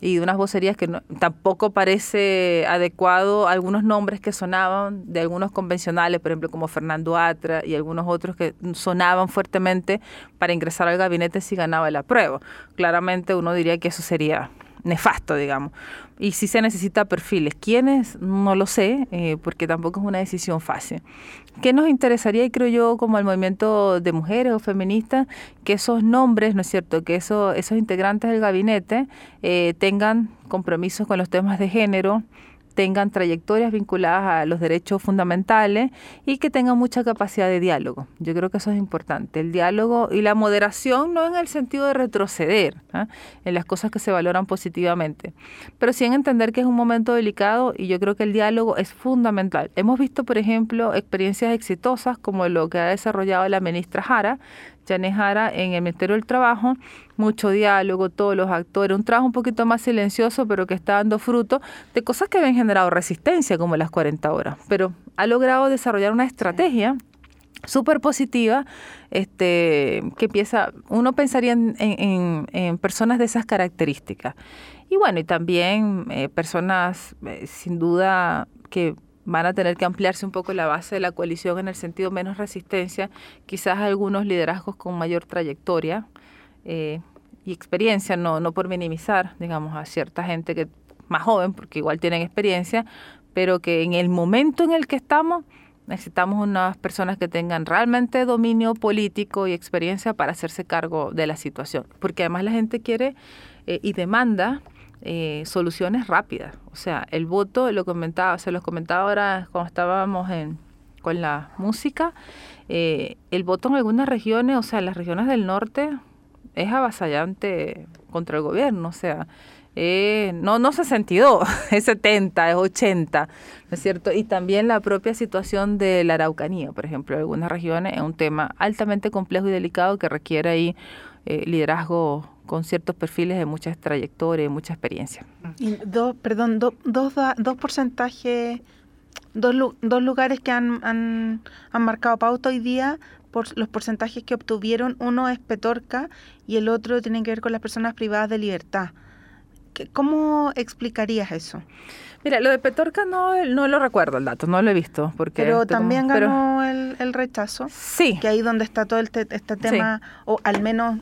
y de unas vocerías que tampoco parece adecuado algunos nombres que sonaban de algunos convencionales, por ejemplo como Fernando Atra y algunos otros que sonaban fuertemente para ingresar al gabinete si ganaba la prueba. Claramente uno diría que eso sería nefasto, digamos. Y si se necesita perfiles. ¿Quiénes? No lo sé, eh, porque tampoco es una decisión fácil. ¿Qué nos interesaría, y creo yo, como el movimiento de mujeres o feministas, que esos nombres, ¿no es cierto?, que eso, esos integrantes del gabinete eh, tengan compromisos con los temas de género, tengan trayectorias vinculadas a los derechos fundamentales y que tengan mucha capacidad de diálogo. Yo creo que eso es importante. El diálogo y la moderación no en el sentido de retroceder ¿ah? en las cosas que se valoran positivamente, pero sí en entender que es un momento delicado y yo creo que el diálogo es fundamental. Hemos visto, por ejemplo, experiencias exitosas como lo que ha desarrollado la ministra Jara, Janejara en el Ministerio del Trabajo, mucho diálogo, todos los actores, un trabajo un poquito más silencioso, pero que está dando fruto de cosas que habían generado resistencia, como las 40 horas, pero ha logrado desarrollar una estrategia súper positiva, este, que empieza, uno pensaría en, personas de esas características. Y bueno, y también eh, personas eh, sin duda que van a tener que ampliarse un poco la base de la coalición en el sentido menos resistencia, quizás algunos liderazgos con mayor trayectoria eh, y experiencia, no, no por minimizar, digamos, a cierta gente que más joven, porque igual tienen experiencia, pero que en el momento en el que estamos necesitamos unas personas que tengan realmente dominio político y experiencia para hacerse cargo de la situación, porque además la gente quiere eh, y demanda eh, soluciones rápidas. O sea, el voto, lo comentaba, se los comentaba ahora cuando estábamos en, con la música, eh, el voto en algunas regiones, o sea, en las regiones del norte, es avasallante contra el gobierno, o sea, eh, no, no 62, [laughs] es 70, es 80, ¿no es cierto? Y también la propia situación de la Araucanía, por ejemplo, en algunas regiones es un tema altamente complejo y delicado que requiere ahí eh, liderazgo con ciertos perfiles de muchas trayectorias y mucha experiencia.
Y dos, perdón, dos, dos porcentajes, dos, dos lugares que han, han, han marcado pauta hoy día por los porcentajes que obtuvieron. Uno es Petorca y el otro tiene que ver con las personas privadas de libertad. ¿Cómo explicarías eso?
Mira, lo de Petorca no, no lo recuerdo el dato, no lo he visto. Porque
pero también ganó el, el, rechazo.
Sí.
Que ahí donde está todo el este tema, o al menos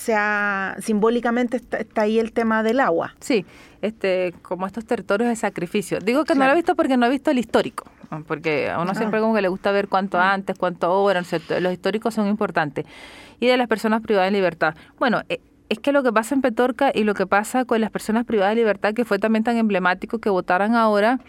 sea simbólicamente está, ahí el tema del agua.
Sí, este, como estos territorios de sacrificio. Digo que no lo he visto porque no he visto el histórico, porque a uno siempre como que le gusta ver cuánto mm. antes, cuánto ahora, los históricos son importantes. Y de las personas privadas de libertad. Bueno, eh, es que lo que pasa en Petorca y lo que pasa con las personas privadas de libertad, que fue también tan emblemático que votaran ahora,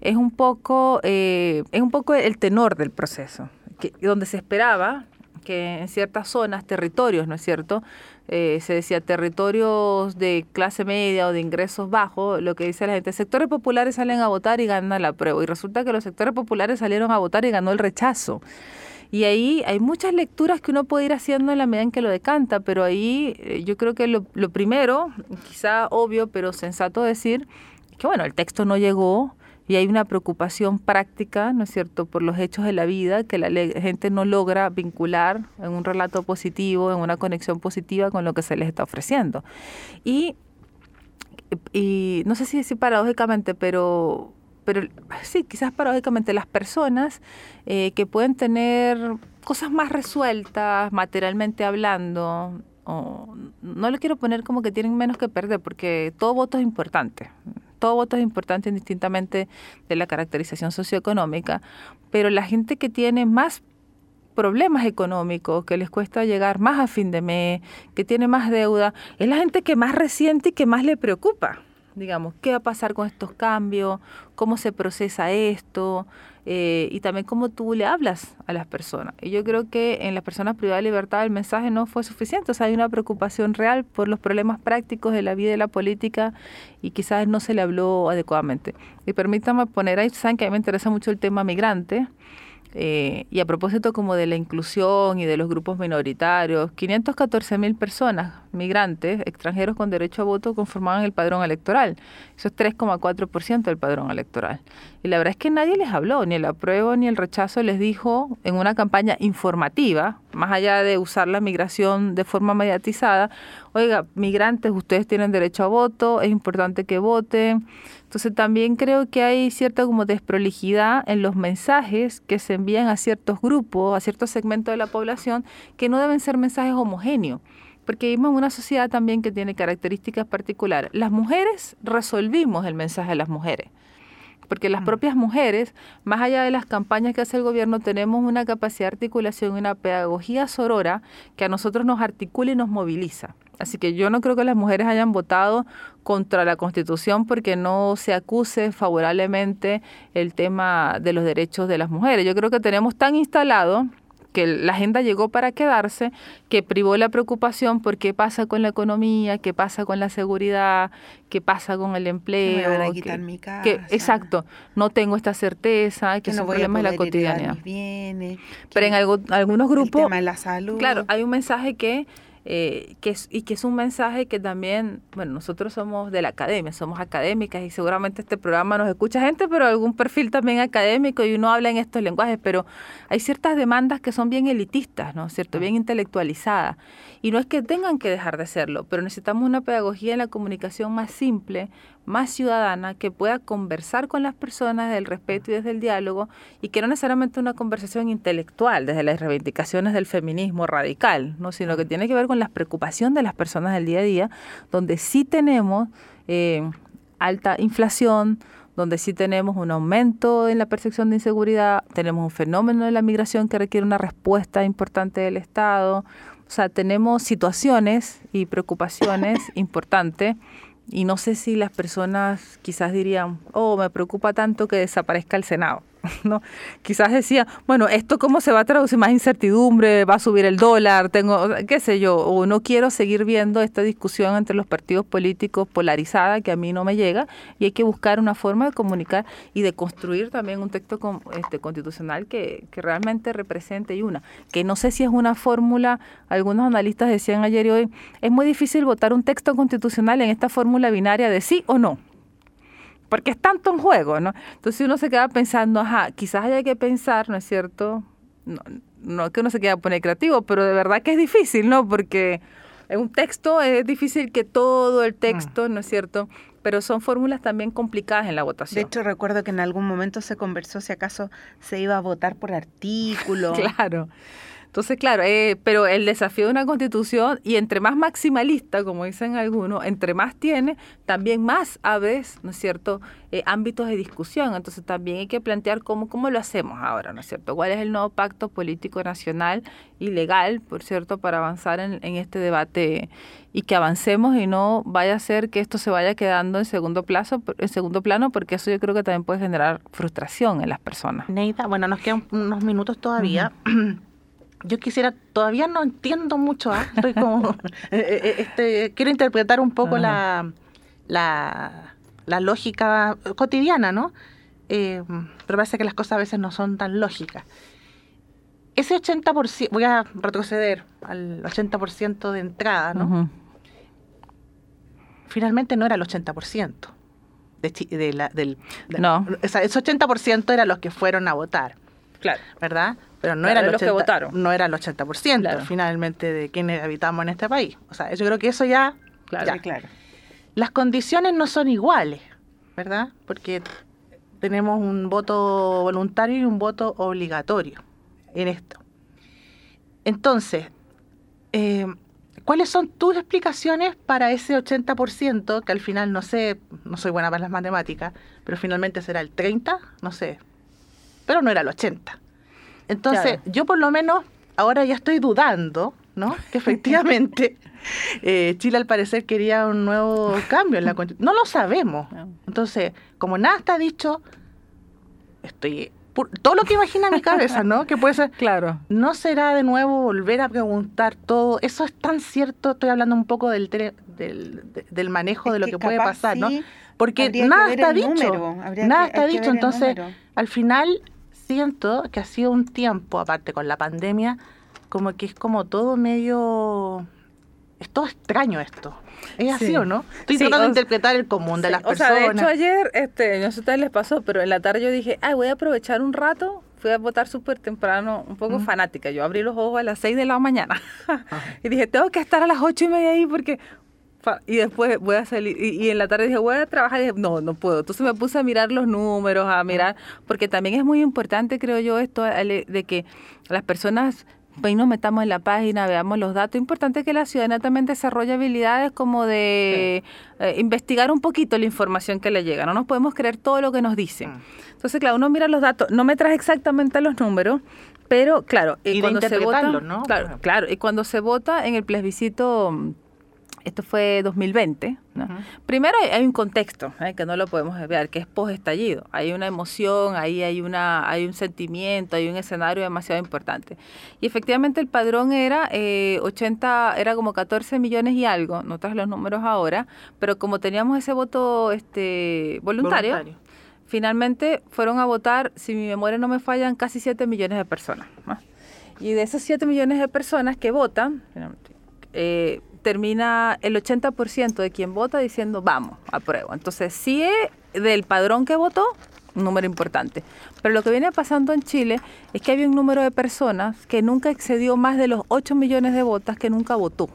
es un poco, eh, es un poco el tenor del proceso, que, donde se esperaba que en ciertas zonas, territorios, ¿no es cierto? Eh, se decía territorios de clase media o de ingresos bajos, lo que dice la gente, sectores populares salen a votar y ganan la prueba. Y resulta que los sectores populares salieron a votar y ganó el rechazo. Y ahí hay muchas lecturas que uno puede ir haciendo en la medida en que lo decanta, pero ahí eh, yo creo que lo, lo primero, quizá obvio, pero sensato decir, que bueno, el texto no llegó, y hay una preocupación práctica, ¿no es cierto?, por los hechos de la vida que la gente no logra vincular en un relato positivo, en una conexión positiva con lo que se les está ofreciendo. Y, no sé si decir paradójicamente, pero pero sí, quizás paradójicamente las personas eh, que pueden tener cosas más resueltas materialmente hablando, no le quiero poner como que tienen menos que perder, porque todo voto es importante todo voto es importante indistintamente de la caracterización socioeconómica, pero la gente que tiene más problemas económicos, que les cuesta llegar más a fin de mes, que tiene más deuda, es la gente que más resiente y que más le preocupa digamos, qué va a pasar con estos cambios, cómo se procesa esto eh, y también cómo tú le hablas a las personas. Y yo creo que en las personas privadas de libertad el mensaje no fue suficiente, o sea, hay una preocupación real por los problemas prácticos de la vida y de la política y quizás no se le habló adecuadamente. Y permítame poner ahí, saben que a mí me interesa mucho el tema migrante. Eh, y a propósito como de la inclusión y de los grupos minoritarios, 514 mil personas, migrantes, extranjeros con derecho a voto, conformaban el padrón electoral. Eso es 3,4% del padrón electoral. Y la verdad es que nadie les habló, ni el apruebo ni el rechazo les dijo en una campaña informativa, más allá de usar la migración de forma mediatizada, oiga, migrantes, ustedes tienen derecho a voto, es importante que voten entonces también creo que hay cierta como desprolijidad en los mensajes que se envían a ciertos grupos, a ciertos segmentos de la población, que no deben ser mensajes homogéneos porque vivimos en una sociedad también que tiene características particulares. Las mujeres resolvimos el mensaje de las mujeres, porque las propias mujeres, más allá de las campañas que hace el gobierno, tenemos una capacidad de articulación y una pedagogía sorora que a nosotros nos articula y nos moviliza. Así que yo no creo que las mujeres hayan votado contra la Constitución porque no se acuse favorablemente el tema de los derechos de las mujeres. Yo creo que tenemos tan instalado que la agenda llegó para quedarse, que privó la preocupación por qué pasa con la economía, qué pasa con la seguridad, qué pasa con el empleo.
Me van a quitar mi casa.
Que, exacto, no tengo esta certeza, que, son problemas de la cotidianidad. Pero en algunos grupos,
el tema de la salud.
claro, hay un mensaje que eh, que y que es un mensaje que también, bueno, nosotros somos de la academia, somos académicas y seguramente este programa nos escucha gente, pero algún perfil también académico y uno habla en estos lenguajes, pero hay ciertas demandas que son bien elitistas, ¿no es cierto? Bien intelectualizadas. Y no es que tengan que dejar de serlo, pero necesitamos una pedagogía en la comunicación más simple, más ciudadana, que pueda conversar con las personas desde el respeto y desde el diálogo, y que no necesariamente una conversación intelectual, desde las reivindicaciones del feminismo radical, ¿no? sino que tiene que ver con la preocupación de las personas del día a día, donde sí tenemos eh, alta inflación, donde sí tenemos un aumento en la percepción de inseguridad, tenemos un fenómeno de la migración que requiere una respuesta importante del Estado, o sea, tenemos situaciones y preocupaciones importantes y no sé si las personas quizás dirían, oh, me preocupa tanto que desaparezca el Senado. [laughs] ¿no? Quizás decía, bueno, ¿esto cómo se va a traducir? Más incertidumbre, va a subir el dólar, tengo, qué sé yo, o no quiero seguir viendo esta discusión entre los partidos políticos polarizada que a mí no me llega y hay que buscar una forma de comunicar y de construir también un texto este, constitucional que, que realmente represente y una, que no sé si es una fórmula, algunos analistas decían ayer y hoy, es muy difícil votar un texto constitucional en esta fórmula binaria de sí o no porque es tanto un juego, ¿no? Entonces uno se queda pensando, ajá, quizás haya que pensar, ¿no es cierto? No, no es que uno se quede a poner creativo, pero de verdad que es difícil, ¿no? Porque en un texto es difícil que todo el texto, ¿no es cierto? Pero son fórmulas también complicadas en la votación.
De hecho, recuerdo que en algún momento se conversó si acaso se iba a votar por artículo. [laughs]
claro. Entonces, claro, eh, pero el desafío de una constitución, y entre más maximalista, como dicen algunos, entre más tiene, también más aves, ¿no es cierto?, eh, ámbitos de discusión. Entonces, también hay que plantear cómo, cómo lo hacemos ahora, ¿no es cierto? ¿Cuál es el nuevo pacto político nacional y legal, por cierto, para avanzar en, en este debate y que avancemos y no vaya a ser que esto se vaya quedando en segundo plazo, en segundo plano, porque eso yo creo que también puede generar frustración en las personas.
Neida, bueno, nos quedan unos minutos todavía. [clears throat] yo quisiera, todavía no entiendo mucho, ¿ah? estoy como, [laughs] eh, eh, eh, este, quiero interpretar un poco la, la, la, lógica cotidiana, ¿no? pero parece que las cosas a veces no son tan lógicas. Ese 80%, voy a retroceder al 80% de entrada, ¿no? Finalmente no era el 80%. De, de la, del,
no.
O sea, ese 80% eran los que fueron a votar.
Claro.
¿Verdad? Pero no era el
los que votaron.
No era el 80% finalmente de quienes habitamos en este país. O sea, yo creo que eso ya.
Claro, claro.
Las condiciones no son iguales, ¿verdad? Porque tenemos un voto voluntario y un voto obligatorio en esto. Entonces, eh, ¿cuáles son tus explicaciones para ese 80% que al final, no sé, no soy buena para las matemáticas, pero finalmente será el 30, no sé, pero no era el 80. Entonces, yo por lo menos ahora ya estoy dudando, ¿no? Que [laughs] efectivamente eh, Chile al parecer quería un nuevo cambio en la [laughs] Constitución. No lo sabemos. Entonces, como nada está dicho, estoy todo lo que imagina mi cabeza, ¿no? Que puede ser. [laughs]
Claro.
No será de nuevo volver a preguntar todo. Eso es tan cierto. Estoy hablando un poco del, del, del manejo de lo que, puede pasar, ¿no? Porque nada está dicho. Nada está dicho. Entonces, al final, siento que ha sido un tiempo, aparte con la pandemia, como que es como todo medio... Es todo extraño esto. ¿Es así o no? Estoy tratando de interpretar el común de las personas.
O sea, de hecho ayer, este, no sé a ustedes les pasó, pero en la tarde yo dije, ay, voy a aprovechar un rato. Fui a votar súper temprano, un poco fanática. Yo abrí los ojos a las 6 de la mañana. [laughs] y dije, tengo que estar a las ocho y media ahí porque y después voy a salir, y, en la tarde dije, voy a trabajar, y dije, no, no puedo. Entonces me puse a mirar los números, a mirar, porque también es muy importante, creo yo, esto de que las personas pues nos metamos en la página, veamos los datos. Importante que la ciudadanía también desarrolle habilidades como de eh, investigar un poquito la información que le llega. No nos podemos creer todo lo que nos dicen. Mm. Entonces, claro, uno mira los datos, no me trae exactamente los números, pero claro,
y cuando se vota, ¿no?
Claro, claro, y cuando se vota en el plebiscito esto fue 2020. Primero hay, un contexto ¿eh? que no lo podemos ver, que es post-estallido. Hay una emoción, ahí hay, una, hay un sentimiento, hay un escenario demasiado importante. Y efectivamente el padrón era 80, eh, era como 14 millones y algo, no traes los números ahora, pero como teníamos ese voto este voluntario, finalmente fueron a votar, si mi memoria no me fallan, casi 7 millones de personas. Y de esos 7 millones de personas que votan, eh, termina el 80% de quien vota diciendo vamos, apruebo. Entonces, sí es del padrón que votó, un número importante. Pero lo que viene pasando en Chile es que había un número de personas que nunca excedió más de los 8 millones de votos que nunca votó.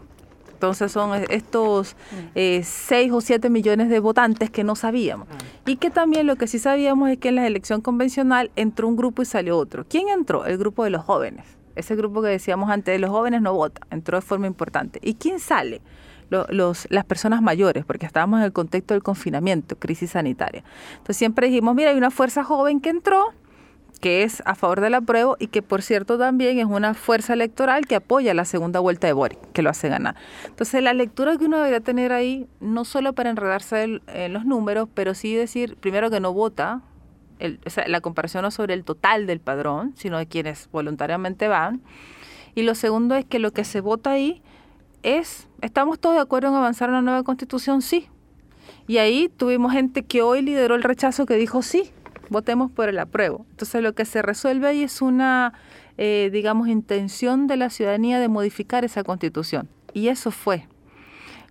Entonces son estos 6 eh, o 7 millones de votantes que no sabíamos. Mm. Y que también lo que sí sabíamos es que en la elección convencional entró un grupo y salió otro. ¿Quién entró? El grupo de los jóvenes. Ese grupo que decíamos antes de los jóvenes no vota, entró de forma importante. ¿Y quién sale? Los, las personas mayores, porque estábamos en el contexto del confinamiento, crisis sanitaria. Entonces siempre dijimos, mira, hay una fuerza joven que entró, que es a favor del apruebo y que por cierto también es una fuerza electoral que apoya la segunda vuelta de Boric, que lo hace ganar. Entonces la lectura que uno debería tener ahí, no solo para enredarse en los números, pero sí decir primero que no vota la comparación no sobre el total del padrón, sino de quienes voluntariamente van. Y lo segundo es que lo que se vota ahí es, ¿estamos todos de acuerdo en avanzar una nueva constitución? Sí. Y ahí tuvimos gente que hoy lideró el rechazo que dijo sí, votemos por el apruebo. Entonces lo que se resuelve ahí es una, eh, digamos, intención de la ciudadanía de modificar esa constitución. Y eso fue.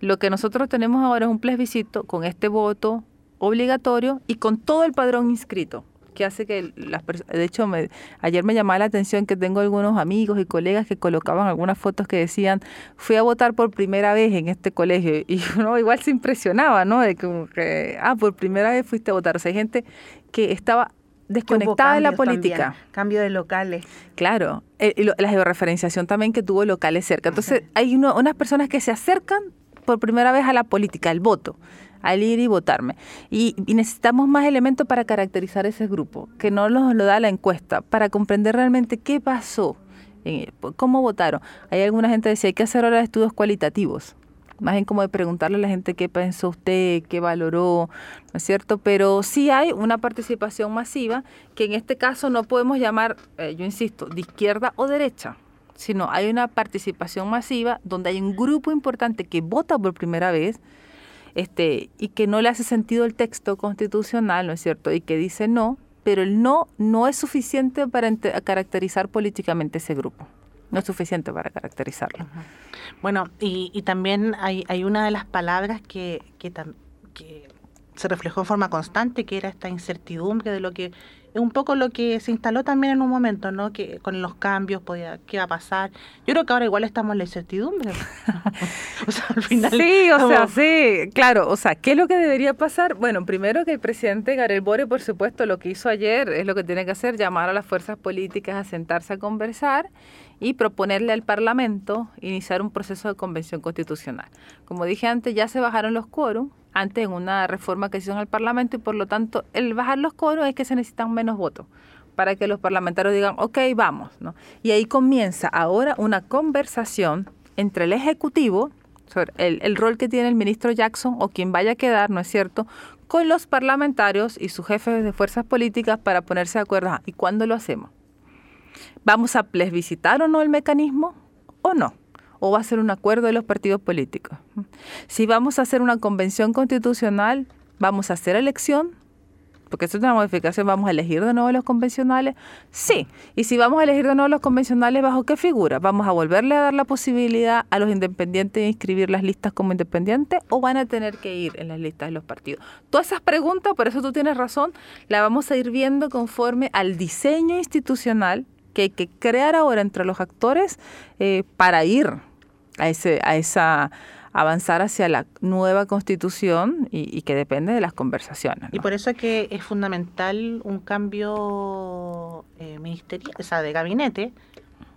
Lo que nosotros tenemos ahora es un plebiscito con este voto obligatorio y con todo el padrón inscrito que hace que las personas, de hecho me, ayer me llamaba la atención que tengo algunos amigos y colegas que colocaban algunas fotos que decían fui a votar por primera vez en este colegio [laughs] y uno igual se impresionaba, ¿no? De que, ah, por primera vez fuiste a votar. O sea, hay gente que estaba desconectada de la política.
cambio de locales.
Claro, la georreferenciación también que tuvo locales cerca. Entonces, hay unas personas que se acercan por primera vez a la política, al voto al ir y votarme. Y, necesitamos más elementos para caracterizar ese grupo, que no nos lo da la encuesta, para comprender realmente qué pasó, cómo votaron. Hay alguna gente que decía, hay que hacer ahora estudios cualitativos, más bien como de preguntarle a la gente qué pensó usted, qué valoró, ¿no es cierto? Pero sí hay una participación masiva que en este caso no podemos llamar, eh, yo insisto, de izquierda o derecha, sino hay una participación masiva donde hay un grupo importante que vota por primera vez, este, y que no le hace sentido el texto constitucional, ¿no es cierto? Y que dice no, pero el no no es suficiente para caracterizar políticamente ese grupo. No es suficiente para caracterizarlo.
Bueno, y, y también hay, hay, una de las palabras que, que, que se reflejó en forma constante, que era esta incertidumbre de lo que un poco lo que se instaló también en un momento, ¿no? Que con los cambios podía, qué va a pasar. Yo creo que ahora igual estamos en la incertidumbre. [laughs]
o sea, al final. Sí, o sea, sí, claro. O sea, ¿qué es lo que debería pasar? Bueno, primero que el presidente Gabriel Bore, por supuesto, lo que hizo ayer es lo que tiene que hacer, llamar a las fuerzas políticas a sentarse a conversar y proponerle al Parlamento iniciar un proceso de convención constitucional. Como dije antes, ya se bajaron los quórum antes en una reforma que se hizo en el Parlamento y por lo tanto el bajar los coros es que se necesitan menos votos para que los parlamentarios digan, ok, vamos. ¿no? Y ahí comienza ahora una conversación entre el Ejecutivo, sobre el, el rol que tiene el ministro Jackson o quien vaya a quedar, ¿no es cierto?, con los parlamentarios y sus jefes de fuerzas políticas para ponerse de acuerdo. ¿Y cuándo lo hacemos? ¿Vamos a plebiscitar o no el mecanismo o no? O va a ser un acuerdo de los partidos políticos. Si vamos a hacer una convención constitucional, vamos a hacer elección, porque esto es una modificación, vamos a elegir de nuevo los convencionales. Sí, y si vamos a elegir de nuevo los convencionales, ¿bajo qué figura? ¿Vamos a volverle a dar la posibilidad a los independientes de inscribir las listas como independientes o van a tener que ir en las listas de los partidos? Todas esas preguntas, por eso tú tienes razón, las vamos a ir viendo conforme al diseño institucional que hay que crear ahora entre los actores eh, para ir a, ese, a esa avanzar hacia la nueva constitución y, que depende de las conversaciones.
Y por eso es que es fundamental un cambio eh, ministerial, o sea, de gabinete,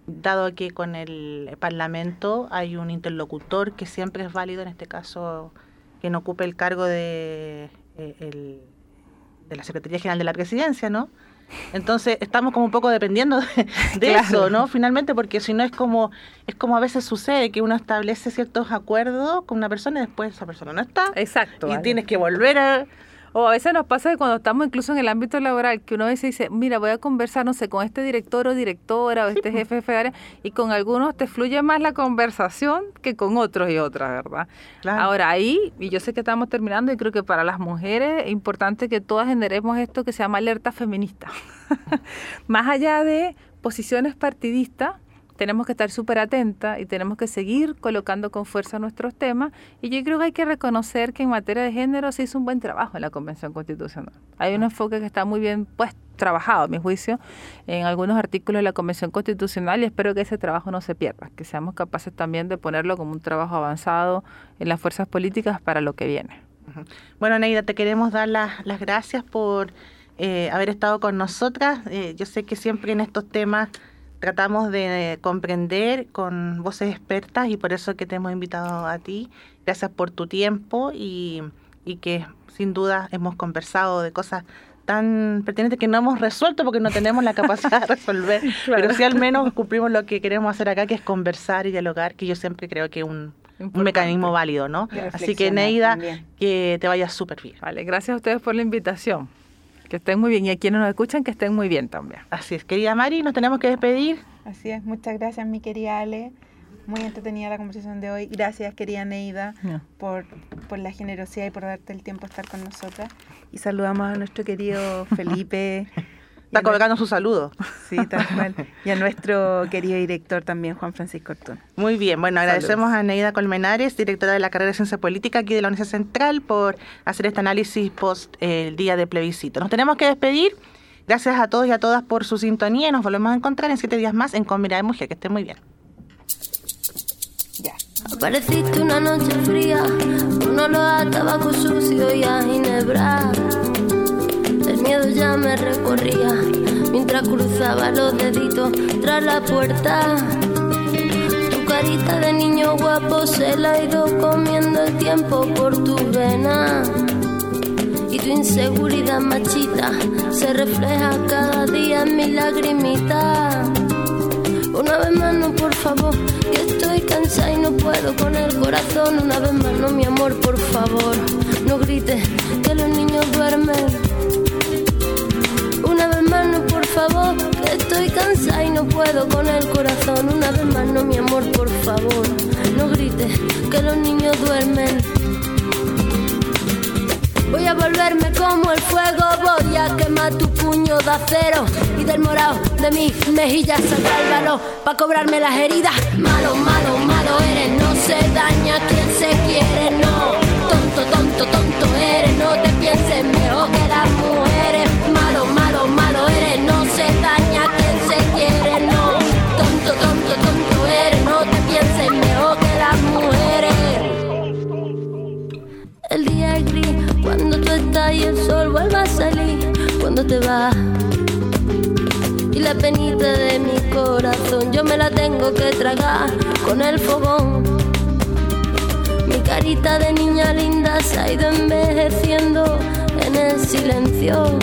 dado que con el Parlamento hay un interlocutor que siempre es válido, en este caso, que no ocupe el cargo de, eh, el, de la Secretaría General de la Presidencia, ¿no? Entonces estamos como un poco dependiendo de, eso, ¿no? Finalmente, porque si no es como es como a veces sucede que uno establece ciertos acuerdos con una persona y después esa persona no está.
Exacto.
Y tienes que volver a
o a veces nos pasa que cuando estamos incluso en el ámbito laboral, que uno a veces dice, mira, voy a conversar, no sé, con este director o directora o este jefe de área, y con algunos te fluye más la conversación que con otros y otras, ¿verdad? Ahora ahí, y yo sé que estamos terminando, y creo que para las mujeres es importante que todas generemos esto que se llama alerta feminista. [laughs] más allá de posiciones partidistas, tenemos que estar súper atentas y tenemos que seguir colocando con fuerza nuestros temas. Y yo creo que hay que reconocer que en materia de género se hizo un buen trabajo en la Convención Constitucional. Hay un enfoque que está muy bien pues, trabajado, a mi juicio, en algunos artículos de la Convención Constitucional y espero que ese trabajo no se pierda, que seamos capaces también de ponerlo como un trabajo avanzado en las fuerzas políticas para lo que viene.
Bueno, Neida, te queremos dar las, las gracias por eh, haber estado con nosotras. Eh, yo sé que siempre en estos temas tratamos de comprender con voces expertas y por eso que te hemos invitado a ti. Gracias por tu tiempo y, y que sin duda hemos conversado de cosas tan pertinentes que no hemos resuelto porque no tenemos la [laughs] capacidad de resolver, [laughs] pero sí al menos cumplimos lo que queremos hacer acá, que es conversar y dialogar, que yo siempre creo que es un, un mecanismo válido, ¿no? Así que Neida, que te vayas súper bien.
Vale, gracias a ustedes por la invitación. Que estén muy bien y a quienes nos escuchan que estén muy bien también.
Así es, querida Mari, nos tenemos que despedir.
Así es, muchas gracias mi querida Ale. Muy entretenida la conversación de hoy. Gracias, querida Neida, por, por la generosidad y por darte el tiempo de estar con nosotras. Y saludamos a nuestro querido [laughs] Felipe.
Está colgando su saludo.
Sí, tal cual. Y a nuestro querido director también, Juan Francisco Ortún.
Muy bien, bueno, agradecemos a Neida Colmenares, directora de la carrera de Ciencia Política aquí de la Universidad Central, por hacer este análisis post eh, el día de plebiscito. Nos tenemos que despedir. Gracias a todos y a todas por su sintonía y nos volvemos a encontrar en siete días más en Con Mirada de Mujer. Que estén muy bien.
Ya.
Apareciste una noche fría, con olor a tabaco sucio y a ginebra. Miedo ya me recorría mientras cruzaba los deditos tras la puerta. Tu carita de niño guapo se la ha ido comiendo el tiempo por tu vena. Y tu inseguridad machita se refleja cada día en mi lagrimita. Una vez más no, por favor, que estoy cansada y no puedo con el corazón. Una vez más no, mi amor, por favor, no grites que los niños duermen. Una vez más no, por favor, que estoy cansada y no puedo con el corazón. Una vez más no, mi amor, por favor, no grites que los niños duermen. Voy a volverme como el fuego, voy a quemar tu puño de acero y del morado de mis mejillas saldrá el valor para cobrarme las heridas. Malo, malo, malo eres, no se daña quien se quiere, no. Tonto, tonto, tonto eres, no te pienses y el sol vuelve a salir cuando te vas. Y la penita de mi corazón yo me la tengo que tragar con el fogón. Mi carita de niña linda se ha ido envejeciendo en el silencio.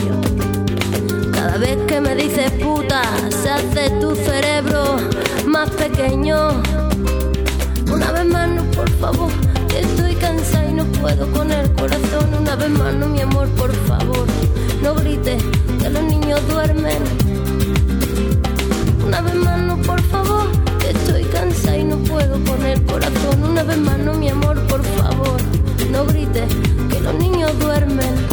Cada vez que me dices puta, se hace tu cerebro más pequeño. Una vez más, no, por favor, estoy cansada y no puedo con el corazón. Una vez más, no, mi amor, por favor, no grites que los niños duermen. Una vez más, no, por favor, estoy cansada y no puedo con el corazón. Una vez más, no, mi amor, por favor, no grites que los niños duermen.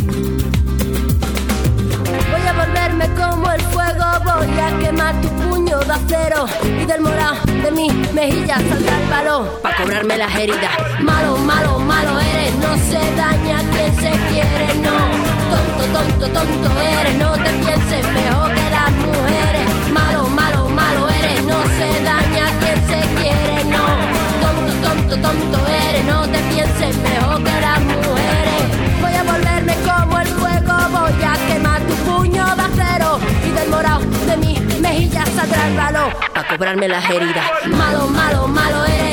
Volverme como el fuego, voy a quemar tu puño de acero y del morado de mi mejilla saldrá el balón para cobrarme las heridas. Malo, malo, malo eres, no se daña quien se quiere, no. Tonto, tonto, tonto eres, no te pienses mejor que las mujeres. Malo, malo, malo eres, no se daña quien se quiere, no. Tonto, tonto, tonto eres, no te pienses mejor que saldrá el balón para cobrarme las heridas. Malo, malo, malo eres,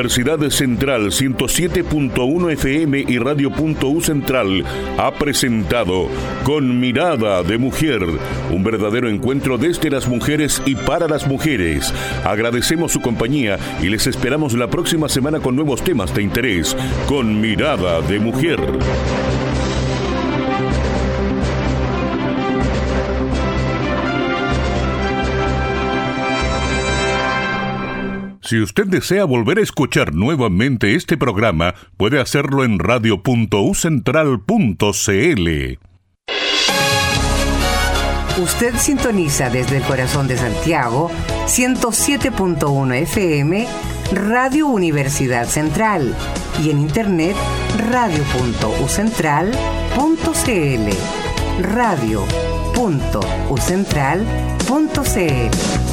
Universidad Central 107.1 FM y Radio.U Central ha presentado Con Mirada de Mujer, un verdadero encuentro desde las mujeres y para las mujeres. Agradecemos su compañía y les esperamos la próxima semana con nuevos temas de interés. Con Mirada de Mujer. Si usted desea volver a escuchar nuevamente este programa, puede hacerlo en radio.ucentral.cl.
Usted sintoniza desde el corazón de Santiago 107.1 FM Radio Universidad Central y en internet radio.ucentral.cl. Radio.ucentral.cl